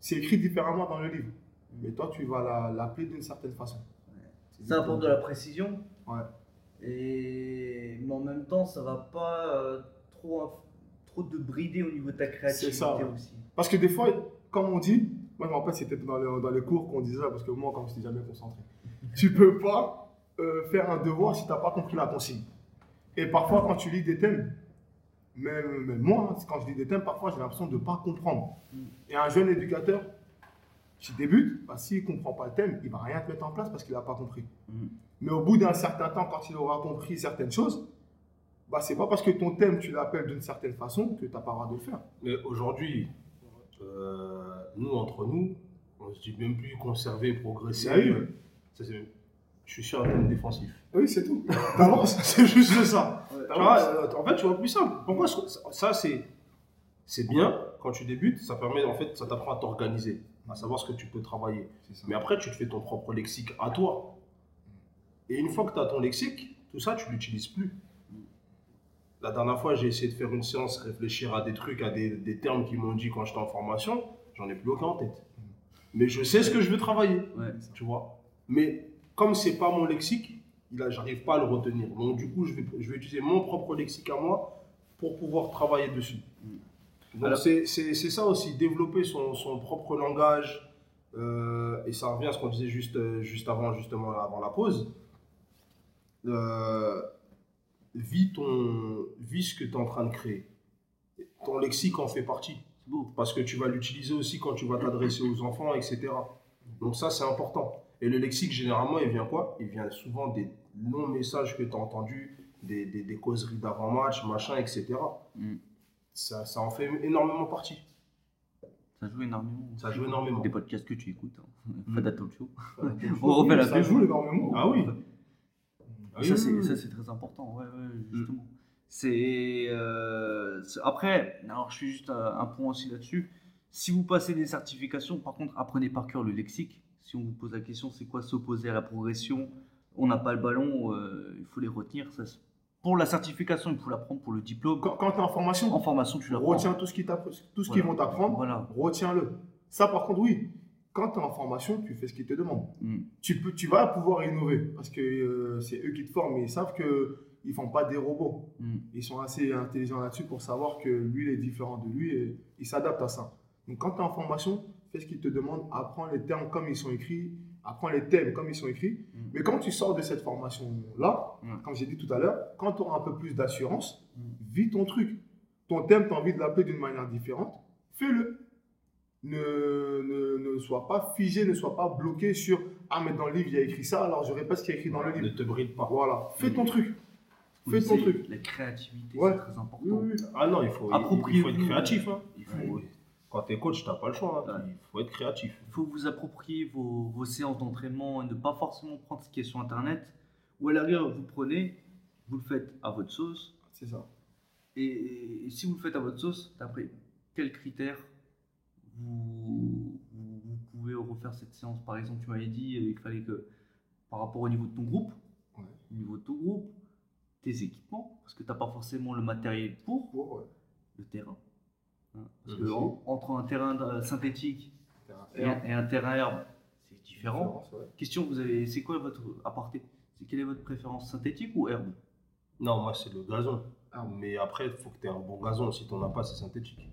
C'est écrit différemment dans le livre. Mais toi, tu vas la- l'appeler d'une certaine façon. Ça apporte de la précision. Ouais. Et mais en même temps, ça va pas euh, trop, trop te brider au niveau de ta créativité C'est ça, ouais. aussi. Parce que des fois, comme on dit, moi je me rappelle, c'était dans, les- dans les cours qu'on disait ça, parce que moi, comme je n'étais jamais concentré, tu peux pas euh, faire un devoir si tu n'as pas compris la consigne. Et parfois, quand tu lis des thèmes, même, même moi, hein, quand je lis des thèmes, parfois j'ai l'impression de ne pas comprendre. Mm. Et un jeune éducateur qui débute, bah, s'il ne comprend pas le thème, il ne va rien te mettre en place parce qu'il n'a pas compris. Mm. Mais au bout d'un certain temps, quand il aura compris certaines choses, bah, c'est pas parce que ton thème, tu l'appelles d'une certaine façon que tu n'as pas le droit de le faire. Mais aujourd'hui, euh, nous, entre nous, on se dit même plus conserver, progresser. Ah oui. ça, c'est- je suis sur un thème défensif. Oui, c'est tout. T'avances, c'est juste ça. Tu vois, euh, en fait, tu vois plus simple. Pourquoi ça, ça, c'est c'est bien quand tu débutes, ça permet en fait, ça t'apprend à t'organiser, à savoir ce que tu peux travailler. Mais après, tu te fais ton propre lexique à toi. Et une fois que tu as ton lexique, tout ça, tu l'utilises plus. La dernière fois, j'ai essayé de faire une séance, réfléchir à des trucs, à des, des termes qu'ils m'ont dit quand j'étais en formation, j'en ai plus aucun en tête. Mais je sais ce que je veux travailler, Ouais. tu vois. Mais comme c'est pas mon lexique, j'arrive pas à le retenir. Donc du coup, je vais, je vais utiliser mon propre lexique à moi pour pouvoir travailler dessus. Donc c'est ça aussi, développer son, son propre langage. euh, et ça revient à ce qu'on disait juste, euh, juste avant, justement, avant la pause. Euh, vis, ton, vis ce que tu es en train de créer. Ton lexique en fait partie. Parce que tu vas l'utiliser aussi quand tu vas t'adresser aux enfants, etc. Donc ça, c'est important. Et le lexique, généralement, il vient quoi? Il vient souvent des longs messages que tu as entendus, des, des, des causeries d'avant-match, machin, etc. Mm. Ça, ça en fait énormément partie. Ça joue énormément. Ça joue énormément. Des podcasts que tu écoutes. Hein. Mm. Show. Oui, On refait la Ça joue énormément. Ah oui. Ah oui, ça, c'est, oui. ça, c'est très important, ouais, ouais, justement. C'est, euh, c'est- Après, alors je suis juste un, un point aussi là-dessus. Si vous passez des certifications, par contre, apprenez par cœur le lexique. Si on vous pose la question, c'est quoi s'opposer à la progression? On n'a pas le ballon, euh, il faut les retenir. Ça, pour la certification, il faut l'apprendre. Pour le diplôme, Quand, quand tu es en formation, en formation, tu l'apprends. retiens tout ce qu'ils t'appre- tout ce qu'ils Voilà. vont t'apprendre, Voilà. retiens-le. Ça, par contre, oui. Quand tu es en formation, tu fais ce qu'ils te demandent. Mm. Tu, peux, tu vas pouvoir innover parce que euh, c'est eux qui te forment et ils savent qu'ils ne font pas des robots. Mm. Ils sont assez intelligents là-dessus pour savoir que lui, il est différent de lui et il s'adapte à ça. Donc, quand tu es en formation, fais ce qu'ils te demandent, apprends les termes comme ils sont écrits, apprends les thèmes comme ils sont écrits. Mm. Mais quand tu sors de cette formation-là, Mm. comme j'ai dit tout à l'heure, quand tu auras un peu plus d'assurance, Mm. vis ton truc. Ton thème, tu as envie de l'appeler d'une manière différente, fais-le. Ne, ne, ne sois pas figé, ne sois pas bloqué sur Ah, mais dans le livre, il y a écrit ça, alors je répète ce qui est écrit dans le Ne livre. te bride pas. Voilà, fais ton truc. Fais ton truc. La créativité, Ouais. c'est très important. Oui, oui. Ah non, il faut, il- il faut être créatif. hein. Il faut, Oui. Quand tu es coach, tu n'as pas le choix. hein. Ouais. Il faut être créatif. Il faut vous approprier vos, vos séances d'entraînement et ne pas forcément prendre ce qui est sur Internet. Ou à la rigueur, vous prenez, vous le faites à votre sauce. C'est ça. Et, et si vous le faites à votre sauce, d'après quels critères vous, vous, vous pouvez refaire cette séance? Par exemple, tu m'avais dit euh, qu'il fallait que, par rapport au niveau de ton groupe, Ouais. au niveau de ton groupe, tes équipements, parce que tu n'as pas forcément le matériel pour, ouais. le terrain. Parce Mhm. que en- entre un terrain euh, synthétique et un, et un terrain herbe, c'est différent. Ouais. Question, vous avez, c'est quoi votre aparté? C'est quelle est votre préférence, synthétique ou herbe? Non, moi, c'est le gazon. Ah. Mais après, il faut que tu aies un bon gazon. Si tu n'en as pas, c'est synthétique.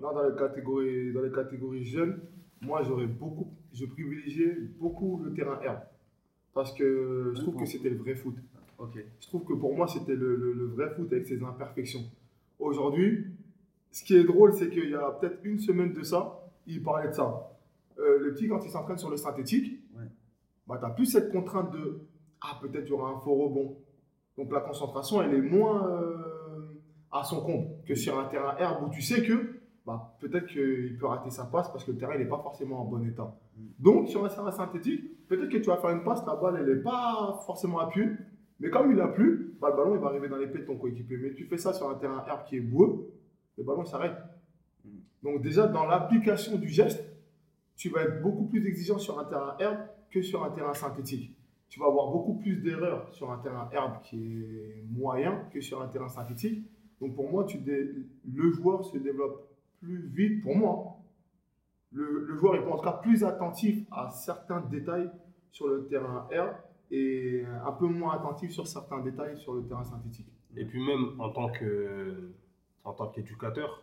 Là, dans les catégories, dans les catégories jeunes, moi, j'aurais beaucoup, je privilégiais beaucoup le terrain herbe. Parce que je trouve que c'était le vrai foot. Ok. Je trouve que pour moi, c'était le, le- le vrai foot avec ses imperfections. Aujourd'hui, ce qui est drôle, c'est qu'il y a peut-être une semaine de ça, il parlait de ça. Euh, le petit, quand il s'entraîne sur le synthétique, Ouais. bah, tu n'as plus cette contrainte de Ah, peut-être il y aura un faux rebond. Donc la concentration, elle est moins euh, à son compte que sur un terrain herbe où tu sais que bah, peut-être qu'il peut rater sa passe parce que le terrain n'est pas forcément en bon état. Donc sur un terrain synthétique, peut-être que tu vas faire une passe, la balle elle n'est pas forcément appuyée, mais comme il a plu, bah, le ballon il va arriver dans les pieds de ton coéquipier. Mais tu fais ça sur un terrain herbe qui est boueux, le ballon s'arrête. Donc déjà dans l'application du geste, tu vas être beaucoup plus exigeant sur un terrain herbe que sur un terrain synthétique. Tu vas avoir beaucoup plus d'erreurs sur un terrain herbe qui est moyen que sur un terrain synthétique. Donc pour moi, tu dé- le joueur se développe plus vite, pour moi. Le, le joueur est en tout cas plus attentif à certains détails sur le terrain herbe et un peu moins attentif sur certains détails sur le terrain synthétique. Et puis même en tant que en tant qu'éducateur,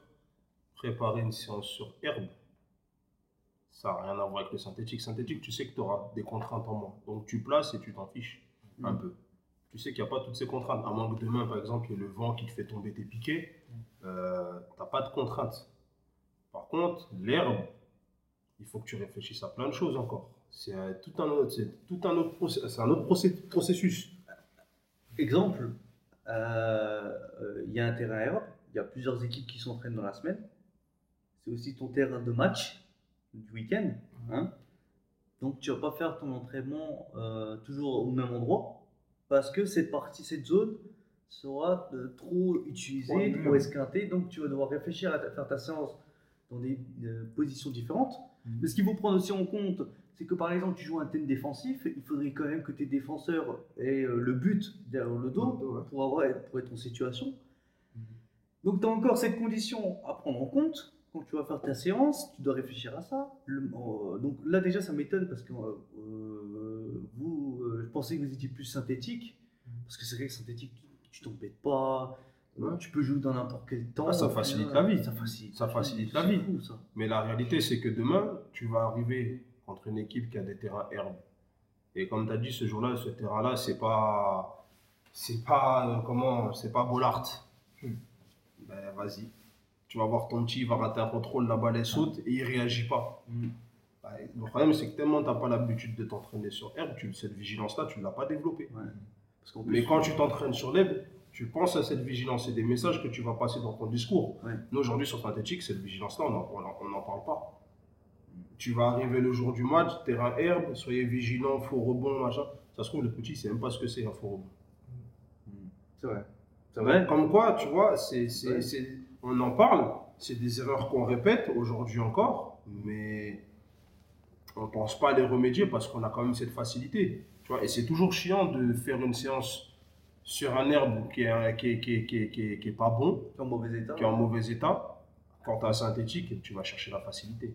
préparer une séance sur herbe, ça n'a rien à voir avec le synthétique. Synthétique, tu sais que tu auras des contraintes en moins. Donc tu places et tu t'en fiches un Mm. peu. Tu sais qu'il n'y a pas toutes ces contraintes. À moins que demain, par exemple, il y ait le vent qui te fait tomber tes piquets, euh, tu n'as pas de contraintes. Par contre, l'herbe, il faut que tu réfléchisses à plein de choses encore. C'est euh, tout un autre, c'est tout un autre, c'est un autre processus. Exemple, euh, euh, il y a un terrain herbe, il y a plusieurs équipes qui s'entraînent dans la semaine. c'est aussi ton terrain de match du week-end. hein. Donc tu vas pas faire ton entraînement euh, toujours au même endroit parce que cette partie, cette zone sera euh, trop utilisée, Ouais, trop esquintée. Donc tu vas devoir réfléchir à ta- faire ta séance dans des euh, positions différentes. Mhm. Mais ce qu'il faut prendre aussi en compte, c'est que par exemple tu joues un thème défensif, il faudrait quand même que tes défenseurs aient le but derrière le dos Dans le dos, ouais. pour, avoir, pour être en situation. Donc tu as encore cette condition à prendre en compte. Quand tu vas faire ta séance, tu dois réfléchir à ça. Le- euh, donc là déjà ça m'étonne parce que euh, euh, vous, euh, je pensais que vous étiez plus synthétique. Parce que c'est vrai que synthétique, tu- t'embêtes pas. Ouais. Tu peux jouer dans n'importe quel temps. Ah, ça facilite la vie. Ça facilite, Ça facilite la vie. fou, ça. Mais la réalité, c'est que demain, tu vas arriver contre une équipe qui a des terrains herbes. Et comme tu as dit, ce jour-là, ce terrain-là, c'est pas. C'est pas. comment C'est pas Bollard. Ben, vas-y. Tu vas voir ton petit, il va rater un contrôle, la balle elle saute et il réagit pas. Mm. Ben, le problème, c'est que tellement tu n'as pas l'habitude de t'entraîner sur herbe, tu, cette vigilance-là, tu ne l'as pas développée. Ouais. Parce qu'en Mais quand tu t'entraînes sur l'herbe, tu penses à cette vigilance et des messages que tu vas passer dans ton discours. Ouais. Nous, aujourd'hui, sur synthétique, cette vigilance-là, on n'en parle pas. Tu vas arriver le jour du match, terrain herbe, soyez vigilants, faux rebond, machin. Ça se trouve, le petit, il sait même pas ce que c'est un faux rebond. C'est vrai. Comme quoi, tu vois, c'est, c'est- Ouais. c'est- on en parle, c'est des erreurs qu'on répète aujourd'hui encore, mais on ne pense pas à les remédier parce qu'on a quand même cette facilité. Tu vois, et c'est toujours chiant de faire une séance sur un herbe qui est, qui est, qui est, qui est, qui est- qui est pas bon, Qui est en mauvais état. qui est en mauvais état. Quand tu as un synthétique, tu vas chercher la facilité.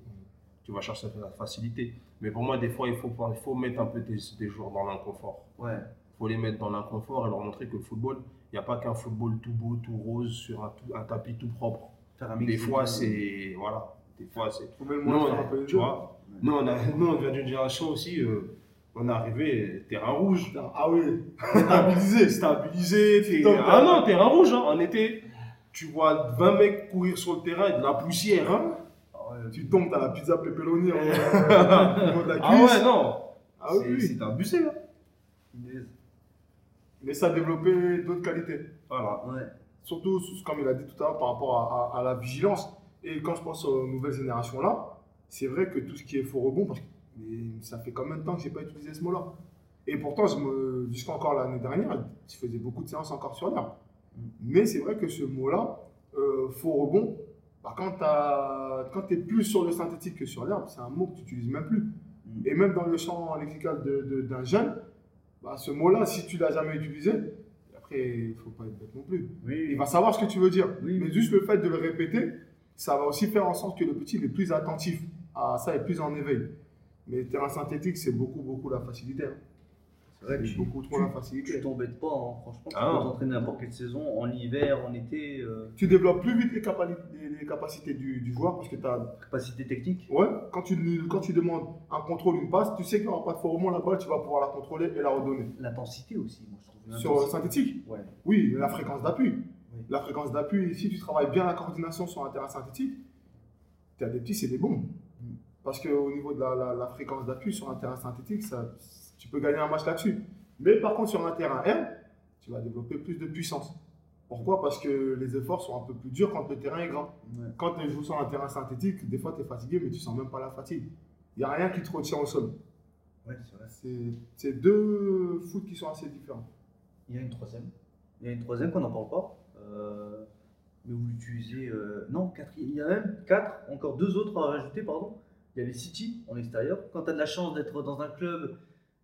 Tu vas chercher la facilité. Mais pour moi, des fois, il faut, il faut mettre un peu des, des joueurs dans l'inconfort. Ouais. Il faut les mettre dans l'inconfort et leur montrer que le football, il n'y a pas qu'un football tout beau, tout rose, sur un, tout- un tapis tout propre. Des fois, c'est. Voilà. Des fois, c'est. Faut même Nous, moins on faire un a- peu les tu vois, nous, on, a, nous, on vient d'une génération aussi, euh, on est arrivé terrain rouge. Ah oui, stabilisé. Stabilisé. Ah hein. non, terrain rouge, hein. en été. Tu vois 20 mecs courir sur le terrain et de la poussière. Hein. Ah ouais. Tu tombes, t'as la pizza pepperoni en- de la Ah ouais, non. Ah oui, C'est- abusé. Hein. Mais ça a développé d'autres qualités. Voilà. Ouais. Surtout, comme il a dit tout à l'heure, par rapport à, à- à la vigilance. Et quand je pense aux nouvelles générations-là, c'est vrai que tout ce qui est faux rebond, parce que ça fait combien de temps que je n'ai pas utilisé ce mot-là? Et pourtant, jusqu'à encore l'année dernière, je faisais beaucoup de séances encore sur l'herbe. Mm. Mais c'est vrai que ce mot-là, euh, faux rebond, bah, quand tu es plus sur le synthétique que sur l'herbe, c'est un mot que tu n'utilises même plus. Mm. Et même dans le champ lexical d'un jeune, bah, ce mot-là, si tu l'as jamais utilisé, après, il ne faut pas être bête non plus. Oui. Il va savoir ce que tu veux dire. Oui. Mais juste le fait de le répéter, ça va aussi faire en sorte que le petit est plus attentif à ça et plus en éveil. Mais terrain synthétique, c'est beaucoup, beaucoup la facilité. hein. C'est vrai tu, beaucoup trop tu- la tu facilité. t'embêtes pas, hein. franchement. Tu Ah peux non. t'entraîner n'importe quelle saison, en hiver, en été, euh, Tu développes plus vite les, capacités du, du joueur parce que tu as. capacité technique. Ouais, quand tu, quand tu demandes un contrôle, une passe, tu sais qu'il n'y aura pas de rebond, la balle, tu vas pouvoir la contrôler et la redonner. L'intensité aussi, moi je trouve. Sur euh, synthétique, Ouais. oui, la fréquence d'appui. Oui. La fréquence d'appui, si tu travailles bien la coordination sur un terrain synthétique, tu as des petits, c'est des bons. Mm. Parce qu'au niveau de la, la- la fréquence d'appui sur un terrain synthétique, ça, tu peux gagner un match là-dessus. Mais par contre, sur un terrain R, tu vas développer plus de puissance. Pourquoi? Parce que les efforts sont un peu plus durs quand le terrain est grand. Ouais. Quand tu joues sur un terrain synthétique, des fois tu es fatigué, mais tu sens même pas la fatigue. Il n'y a rien qui te retient au sol. Ouais, c'est deux foot qui sont assez différents. Il y a une troisième. Il y a une troisième qu'on n'en parle pas. euh, mais vous l'utilisez. euh, non, quatre. Il y a même quatre, encore deux autres à rajouter, pardon. Il y a les City en extérieur. Quand tu as de la chance d'être dans un club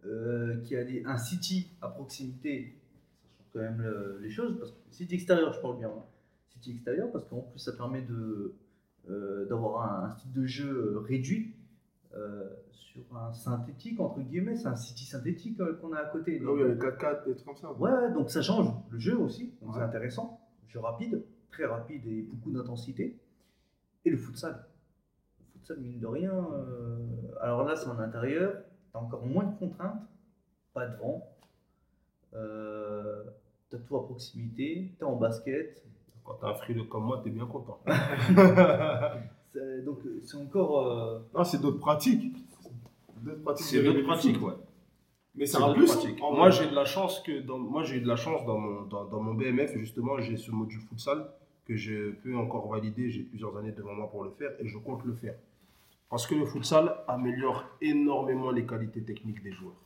euh, qui a des- un City à proximité, ça change quand même le- les choses. Parce que City extérieur, je parle bien. hein. City extérieur, parce qu'en plus, ça permet de, euh, d'avoir un, un style de jeu euh, réduit. euh, sur un synthétique, entre guillemets, c'est un City synthétique qu'on a à côté. Là où il y a les 4-4, des trucs comme ça. Ouais, ouais, donc ça change le jeu aussi, donc c'est intéressant. Jeu rapide, très rapide et beaucoup d'intensité. Et le futsal. Le futsal, mine de rien, alors là c'est en intérieur, t'as encore moins de contraintes, pas de vent, euh, t'as tout à proximité, t'es en basket. Quand t'as un frileux comme moi, t'es bien content. C'est- Donc euh, c'est encore. euh, Non, c'est d'autres pratiques. D'autres pratiques C'est d'autres pratiques, ouais. Mais c'est un plus. Moi, j'ai de la chance que dans, moi, j'ai eu de la chance dans mon, dans, dans mon BMF, justement, j'ai ce module futsal que je peux encore valider. J'ai plusieurs années devant moi pour le faire et je compte le faire. Parce que le futsal améliore énormément les qualités techniques des joueurs.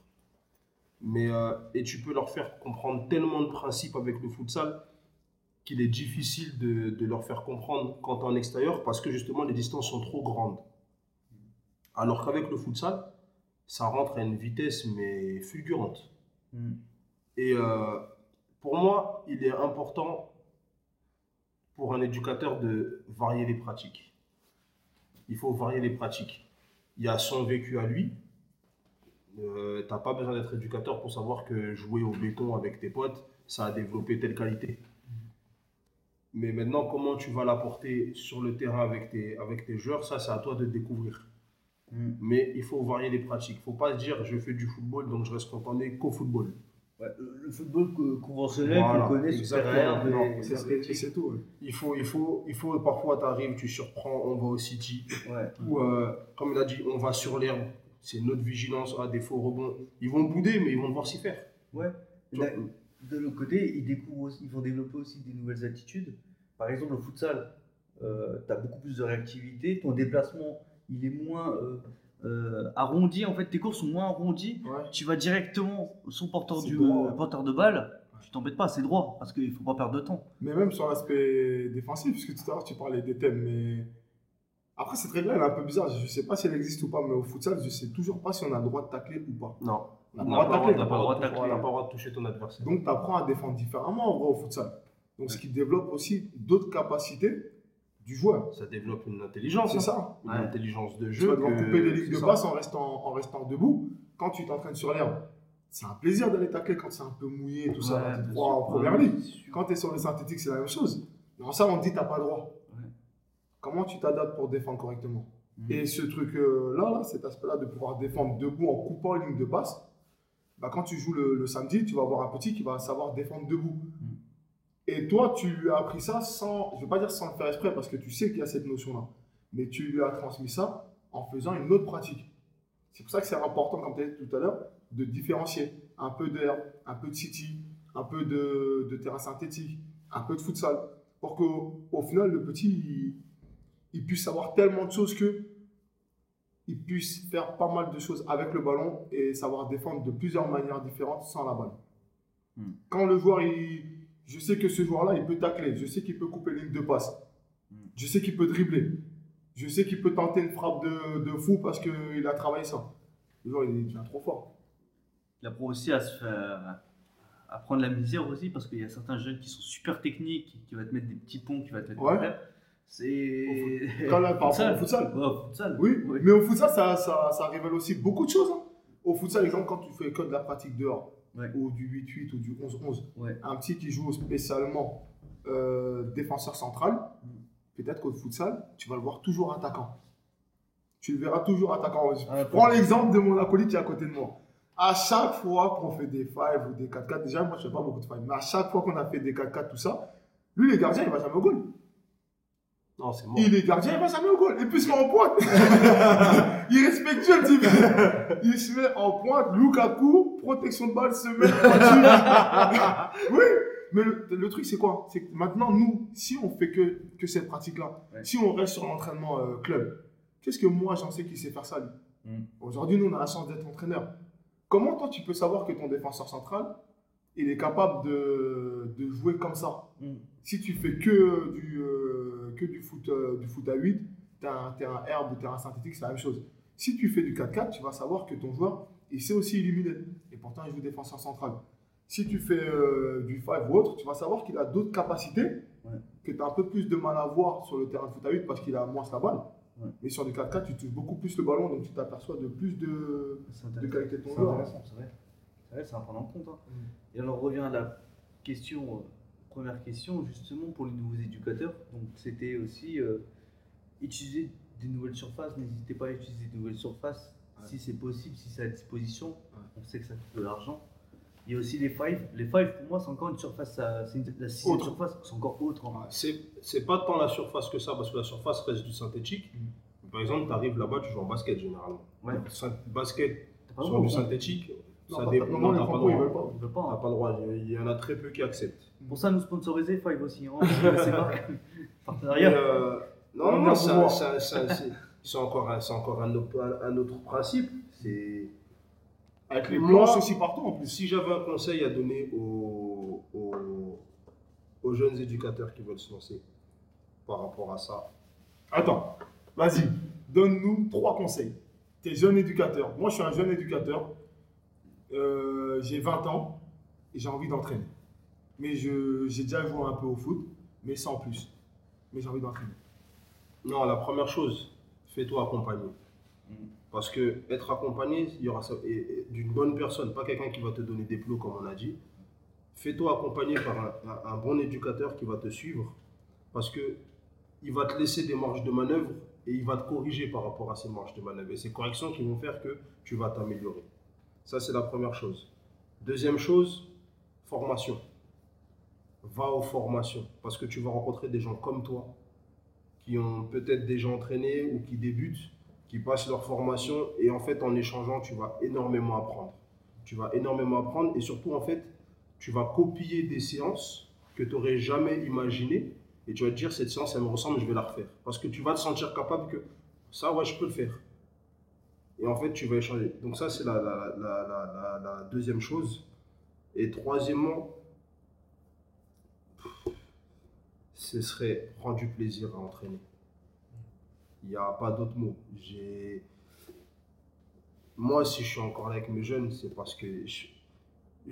Mais, euh, et tu peux leur faire comprendre tellement de principes avec le futsal qu'il est difficile de, de leur faire comprendre quand en extérieur parce que justement les distances sont trop grandes. Alors qu'avec le futsal, ça rentre à une vitesse mais fulgurante. Mm. Et euh, pour moi, il est important pour un éducateur de varier les pratiques. Il faut varier les pratiques. Il y a son vécu à lui. Euh, T'as pas besoin d'être éducateur pour savoir que jouer au béton avec tes potes, ça a développé telle qualité. Mais maintenant, comment tu vas l'apporter sur le terrain avec tes, avec tes joueurs, ça, c'est à toi de découvrir. Mm. Mais il faut varier les pratiques. Il ne faut pas se dire, je fais du football, donc je reste cantonné qu'au football. Ouais, le football co- conventionnel Voilà, qu'on connaît, C'est c'est- tout. ouais. Il faut, il faut, il faut parfois, tu arrives, tu surprends, on va au City. Ouais. Ou, euh, comme il a dit, on va sur l'herbe. C'est notre vigilance à des faux rebonds. Ils vont bouder, mais ils vont devoir s'y faire. Ouais. De l'autre côté, ils, découvrent aussi- ils vont développer aussi des nouvelles attitudes. Par exemple, le futsal, tu as beaucoup plus de réactivité. Ton déplacement, il est moins euh, euh, arrondi. En fait, tes courses sont moins arrondies. Ouais. Tu vas directement son porteur, du, droit, ouais. porteur de balle. Tu t'embêtes pas, c'est droit. Parce qu'il faut pas perdre de temps. Mais même sur l'aspect défensif, puisque tout à l'heure tu parlais des thèmes, mais après cette règle-là elle est un peu bizarre. Je sais pas si elle existe ou pas, mais au futsal, je sais toujours pas si on a le droit de tacler ou pas. Non. On n'a pas, le droit de tacler. toucher- on n'a pas le droit de toucher ton adversaire. Donc tu apprends à défendre différemment en vrai au futsal. Donc ce qui développe aussi d'autres capacités du joueur. Ça développe une intelligence. C'est hein. ça. Une Ouais. intelligence de Tu jeu. vas devoir que- couper des lignes de passe en restant, en restant debout. Quand tu t'entraînes sur l'herbe, c'est un plaisir d'aller tacler quand c'est un peu mouillé, tout ça. Quand tu sûr. en première Ouais, ligne. Quand tu es sur le synthétique, c'est la même chose. Dans ça, on te dit t'as pas droit. Comment tu t'adaptes pour défendre correctement? Mhm. Et ce truc-là, là, cet aspect-là de pouvoir défendre debout en coupant une ligne de passe, bah, quand tu joues le, le samedi, tu vas avoir un petit qui va savoir défendre debout. Et toi, tu lui as appris ça sans, je ne veux pas dire sans le faire exprès, parce que tu sais qu'il y a cette notion-là, mais tu lui as transmis ça en faisant une autre pratique. C'est pour ça que c'est important, comme tu as dit tout à l'heure, de différencier un peu d'air, un peu de city, un peu de, de terrain synthétique, un peu de futsal, pour qu'au au final, le petit, il, il puisse savoir tellement de choses que il puisse faire pas mal de choses avec le ballon et savoir défendre de plusieurs manières différentes sans la balle. Hmm. Quand le joueur, il, je sais que ce joueur-là, il peut tacler, je sais qu'il peut couper ligne de passe, je sais qu'il peut dribbler, je sais qu'il peut tenter une frappe de, de fou parce qu'il a travaillé ça. Le joueur, il devient trop fort. Il apprend aussi à se faire à prendre la misère aussi parce qu'il y a certains jeunes qui sont super techniques, qui va te mettre des petits ponts, qui va te mettre Ouais. des. C'est. Quand là, par rapport au futsal. Au futsal. Oui, Oui. mais au futsal, ça, ça, ça révèle aussi beaucoup de choses. hein. Au futsal, exemple, quand tu fais que de la pratique dehors, Ouais. ou du 8-8 ou du 11-11, Ouais. un petit qui joue spécialement euh, défenseur central, Mm. peut-être qu'au futsal, tu vas le voir toujours attaquant. Tu le verras toujours attaquant. Ah, prends l'exemple de mon acolyte qui est à côté de moi. À chaque fois qu'on fait des 5 ou des 4-4, déjà, moi, je ne fais pas beaucoup de 5, mais à chaque fois qu'on a fait des 4-4, tout ça, lui, les gardiens, il va jamais au goal. Non, c'est mort. Il est gardien, il va jamais au goal. Et puis il se met en pointe. il est respectueux, le type. Il se met en pointe. Lukaku, protection de balle, se met pointu. oui, mais le, le truc, c'est quoi? C'est que maintenant, nous, si on fait que, que cette pratique-là, Ouais. si on reste sur l'entraînement euh, club, qu'est-ce que moi, j'en sais qui sait faire ça, lui? Mm. Aujourd'hui, nous, on a la chance d'être entraîneur. Comment toi, tu peux savoir que ton défenseur central, il est capable de, de jouer comme ça Mm. si tu fais que du, euh, que du, foot, euh, du foot à 8, tu as un terrain herbe ou terrain synthétique, c'est la même chose. Si tu fais du 4-4, tu vas savoir que ton joueur, il sait aussi éliminer. Et pourtant, il joue défenseur central. Si tu fais euh, du 5 ou autre, tu vas savoir qu'il a d'autres capacités Ouais. que tu as un peu plus de mal à voir sur le terrain de foot à 8 parce qu'il a moins la balle. Ouais. Mais sur du 4-4, tu touches beaucoup plus le ballon, donc tu t'aperçois de plus de, de qualité de ton C'est joueur. C'est à prendre en compte. hein. Mm. Et alors, on revient à la question, euh, première question, justement, pour les nouveaux éducateurs. Donc, c'était aussi euh, utiliser des nouvelles surfaces. N'hésitez pas à utiliser des nouvelles surfaces Ouais. si c'est possible, si c'est à disposition. On sait que ça coûte de l'argent. Il y a aussi les fives. Les fives, pour moi, c'est encore une surface, c'est une- la sixième surface, c'est encore autre. hein. C'est c'est pas tant la surface que ça, parce que la surface reste du synthétique. Par exemple, tu arrives là-bas, tu joues en basket généralement. Ouais. Syn- Basket sur du au Ça Non, dépend. non, Non, pas Franco, ils droit. veulent pas. Pas. hein. pas le droit. Il y en a très peu qui acceptent. Pour ça, nous sponsoriser Five aussi. Hein, c'est pas partenariat. euh, non, On non, vient ça- ça- ça- c'est c'est encore, un, c'est encore un, autre, un autre principe. C'est Avec les Moi- blanches aussi partout en plus. si j'avais un conseil à donner aux, aux, aux jeunes éducateurs qui veulent se lancer par rapport à ça. Attends, vas-y, donne-nous trois conseils. T'es jeune éducateur. Moi, je suis un jeune éducateur. Euh, j'ai 20 ans et j'ai envie d'entraîner. Mais je- j'ai déjà joué un peu au foot, mais sans plus. Mais j'ai envie d'entraîner. Non, la première chose, fais-toi accompagner. Mm. Parce que être accompagné, il y aura ça, et- et d'une bonne personne, pas quelqu'un qui va te donner des plots comme on a dit. Fais-toi accompagner par un, un- un bon éducateur qui va te suivre, parce que il va te laisser des marges de manœuvre et il va te corriger par rapport à ces marges de manœuvre. Et ces corrections qui vont faire que tu vas t'améliorer. Ça, c'est la première chose. Deuxième chose, formation. Va aux formations, parce que tu vas rencontrer des gens comme toi, qui ont peut-être déjà entraîné ou qui débutent, qui passent leur formation et en fait en échangeant tu vas énormément apprendre. Tu vas énormément apprendre et surtout en fait tu vas copier des séances que tu n'aurais jamais imaginées et tu vas te dire cette séance elle me ressemble, je vais la refaire. Parce que tu vas te sentir capable que ça ouais je peux le faire. Et en fait tu vas échanger. Donc ça c'est la, deuxième chose. Et troisièmement, ce serait prendre du plaisir à entraîner. Il n'y a pas d'autre mot. Moi, si je suis encore là avec mes jeunes, c'est parce que je-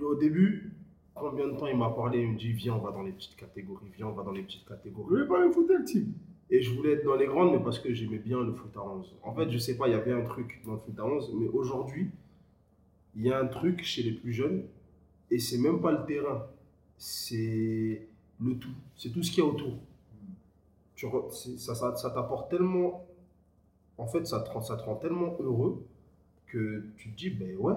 au début, combien de temps il m'a parlé, il me dit viens, on va dans les petites catégories, viens, on va dans les petites catégories. voulez pas me foutre le team Et je voulais être dans les grandes, mais parce que j'aimais bien le foot à 11. En fait, je sais pas, il y avait un truc dans le foot à 11, mais aujourd'hui, il y a un truc chez les plus jeunes, et c'est même pas le terrain, c'est le tout, c'est tout ce qu'il y a autour. Ça t'apporte tellement, en fait, ça te, rend, tellement heureux que tu te dis, ben ouais,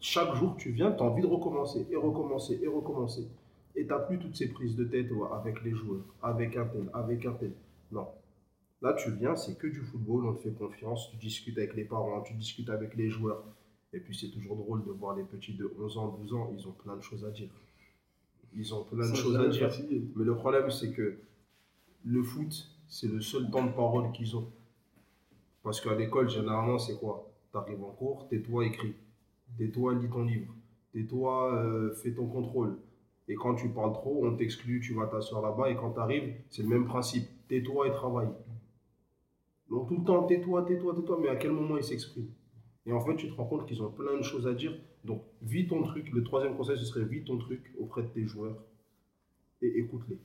chaque jour tu viens, tu as envie de recommencer, et recommencer, et recommencer. Et tu plus toutes ces prises de tête avec les joueurs, avec un tel, avec un tel. Non. Là, tu viens, c'est que du football, on te fait confiance, tu discutes avec les parents, tu discutes avec les joueurs. Et puis, c'est toujours drôle de voir les petits de 11 ans, 12 ans, ils ont plein de choses à dire. Ils ont plein de choses à dire. fatigué. Mais le problème, c'est que le foot, c'est le seul temps de parole qu'ils ont. Parce qu'à l'école, généralement, c'est quoi? Tu arrives en cours, tais-toi, écris. Tais-toi, lis ton livre. Tais-toi, euh, fais ton contrôle. Et quand tu parles trop, on t'exclut, tu vas t'asseoir là-bas. Et quand tu arrives, c'est le même principe. Tais-toi et travaille. Donc tout le temps, tais-toi, tais-toi, tais-toi. Mais à quel moment ils s'expriment? Et en fait, tu te rends compte qu'ils ont plein de choses à dire. Donc, vis ton truc. Le troisième conseil, ce serait vis ton truc auprès de tes joueurs. Et écoute-les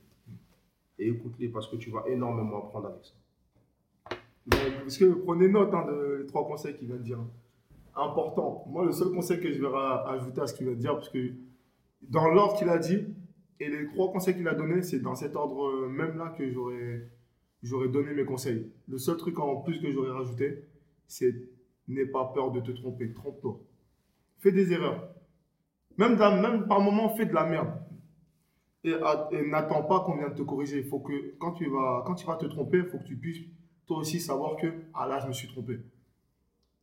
et écoute-les parce que tu vas énormément apprendre avec ça. Prenez note hein, de trois conseils qu'il vient de dire. Important. Moi, le seul conseil que je vais ajouter à ce qu'il vient de dire, parce que dans l'ordre qu'il a dit, et les trois conseils qu'il a donnés, c'est dans cet ordre euh, même-là que j'aurais j'aurais donné mes conseils. Le seul truc en plus que j'aurais rajouté, c'est n'aie pas peur de te tromper. Trompe-toi. Fais des erreurs. Même, dans- même par moment, fais de la merde. Et, n'attends pas qu'on vienne te corriger. Il faut que quand tu vas, quand tu vas te tromper, il faut que tu puisses toi aussi savoir que ah là je me suis trompé.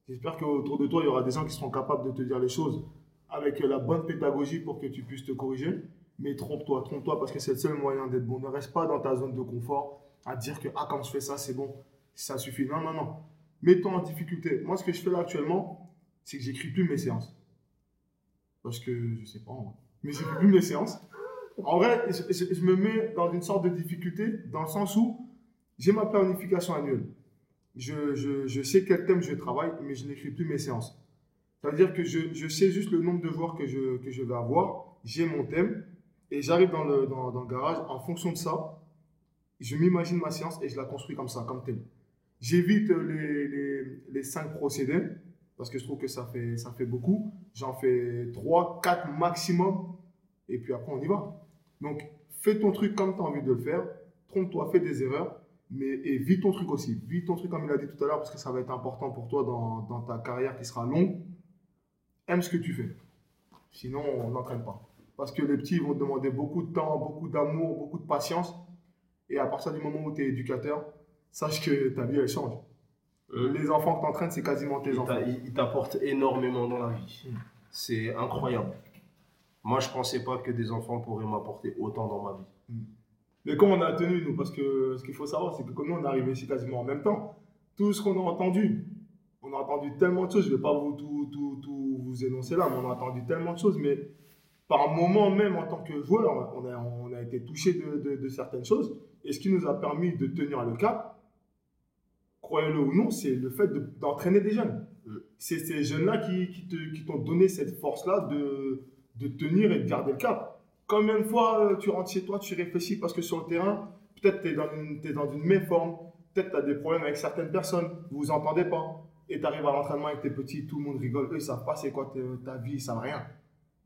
J'espère qu'autour de toi il y aura des gens qui seront capables de te dire les choses avec la bonne pédagogie pour que tu puisses te corriger. Mais trompe-toi, trompe-toi parce que c'est le seul moyen d'être bon. Ne reste pas dans ta zone de confort à dire que ah quand je fais ça c'est bon, ça suffit. Non non non. Mets-toi en difficulté. Moi ce que je fais là actuellement, c'est que j'écris plus mes séances parce que je sais pas, en vrai. mais j'écris plus mes séances. En vrai, je, me mets dans une sorte de difficulté dans le sens où j'ai ma planification annuelle. Je, je- sais quel thème je travaille, mais je n'écris plus mes séances. C'est-à-dire que je, je sais juste le nombre de joueurs que je, que je vais avoir, j'ai mon thème, et j'arrive dans le, dans, dans le garage. En fonction de ça, je m'imagine ma séance et je la construis comme ça, comme thème. J'évite les, les, cinq procédés, parce que je trouve que ça fait, ça fait beaucoup. J'en fais 3, 4 maximum, et puis après on y va. Donc, fais ton truc comme tu as envie de le faire, trompe-toi, fais des erreurs, mais et vis ton truc aussi. Vis ton truc comme il a dit tout à l'heure, parce que ça va être important pour toi dans, dans ta carrière qui sera longue. Aime ce que tu fais. Sinon, on n'entraîne pas. Parce que les petits vont te demander beaucoup de temps, beaucoup d'amour, beaucoup de patience. Et à partir du moment où tu es éducateur, sache que ta vie, elle change. Les enfants que tu entraînes, c'est quasiment tes Il enfants. t'a- il il t'apporte énormément dans la vie. Mm. C'est incroyable. Moi, je pensais pas que des enfants pourraient m'apporter autant dans ma vie. Mais comment on a tenu, nous? Parce que ce qu'il faut savoir, c'est que comme nous, on est arrivé ici quasiment en même temps. Tout ce qu'on a entendu, on a entendu tellement de choses. Je ne vais pas vous tout, tout, tout vous énoncer là, mais on a entendu tellement de choses. Mais par moment même, en tant que joueur, on a, on a été touché de, de- de certaines choses. Et ce qui nous a permis de tenir le cap, croyez-le ou non, c'est le fait de- d'entraîner des jeunes. Mm. C'est ces jeunes-là qui, t'ont donné cette force-là de, de tenir et de garder le cap. Combien de fois euh, tu rentres chez toi, tu réfléchis parce que sur le terrain, peut-être tu es dans une, t'es dans une méforme, peut-être tu as des problèmes avec certaines personnes, vous vous entendez pas, et tu arrives à l'entraînement avec tes petits, tout le monde rigole, eux ils savent pas c'est quoi ta vie, ils savent rien.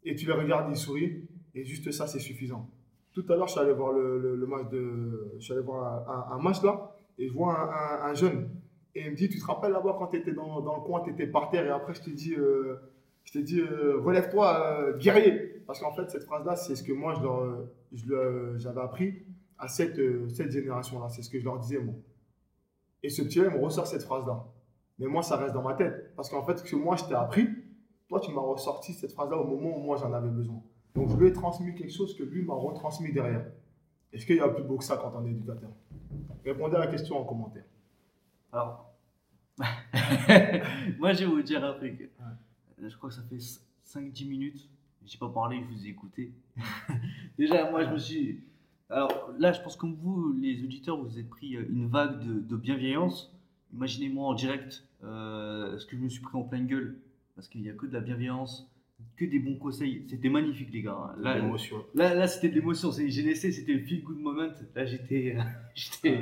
Et tu les regardes, ils sourient, et juste ça c'est suffisant. Tout à l'heure, je suis allé voir le, match de, je suis allé voir un, match là, et je vois un, un- un jeune, et il me dit, tu te rappelles là-bas quand tu étais dans, le coin, tu étais par terre, et après je t'ai dit, euh, je dit, euh, relève-toi, euh, guerrier. Parce qu'en fait, cette phrase-là, c'est ce que moi, je j'avais appris à cette, cette génération-là. C'est ce que je leur disais, moi. Et ce petit-là, il me ressort cette phrase-là. Mais moi, ça reste dans ma tête. Parce qu'en fait, ce que moi, je t'ai appris, toi, tu m'as ressorti cette phrase-là au moment où moi, j'en avais besoin. Donc, je lui ai transmis quelque chose que lui m'a retransmis derrière. Est-ce qu'il y a plus beau que ça quand on est éducateur? Répondez à la question en commentaire. Alors, moi je vais vous dire un truc. Je crois que ça fait 5-10 minutes. J'ai pas parlé, je vous ai écouté. Déjà, moi je me suis. Alors là, je pense comme vous, les auditeurs, vous êtes pris euh, une vague de, de bienveillance. Imaginez-moi en direct euh, ce que je me suis pris en pleine gueule. Parce qu'il n'y a que de la bienveillance, que des bons conseils. C'était magnifique, les gars. Là, L'émotion. Là, là c'était de l'émotion. J'ai laissé, c'était le feel good moment. Là, j'étais. euh, j'étais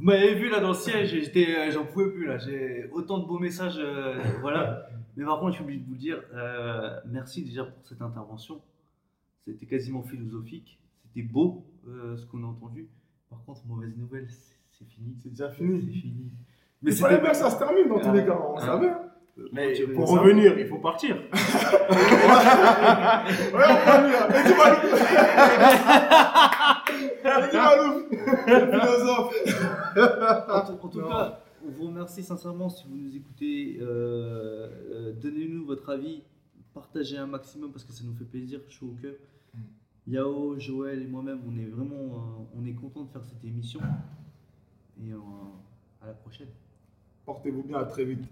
vous m'avez vu là dans le siège, j'étais, euh, j'en pouvais plus là. J'ai autant de beaux messages. euh, voilà. Mais par contre, je suis obligé de vous dire euh, merci déjà pour cette intervention. C'était quasiment philosophique. C'était beau euh, ce qu'on a entendu. Par contre, mauvaise nouvelle, c'est fini. C'est déjà C'est fini. fini. Mais Mais c'était bien que ça se termine dans tous Ah. les cas. On savait. Hein. Mais pour revenir, il faut partir. Ouais, on. En tout, cas, on vous remercie sincèrement si vous nous écoutez. euh, euh, Donnez-nous votre avis, partagez un maximum parce que ça nous fait plaisir, chaud au cœur. Mm. Yao, Joël et moi-même, on est vraiment euh, on est content de faire cette émission. Et euh, à la prochaine. Portez-vous bien, à très vite.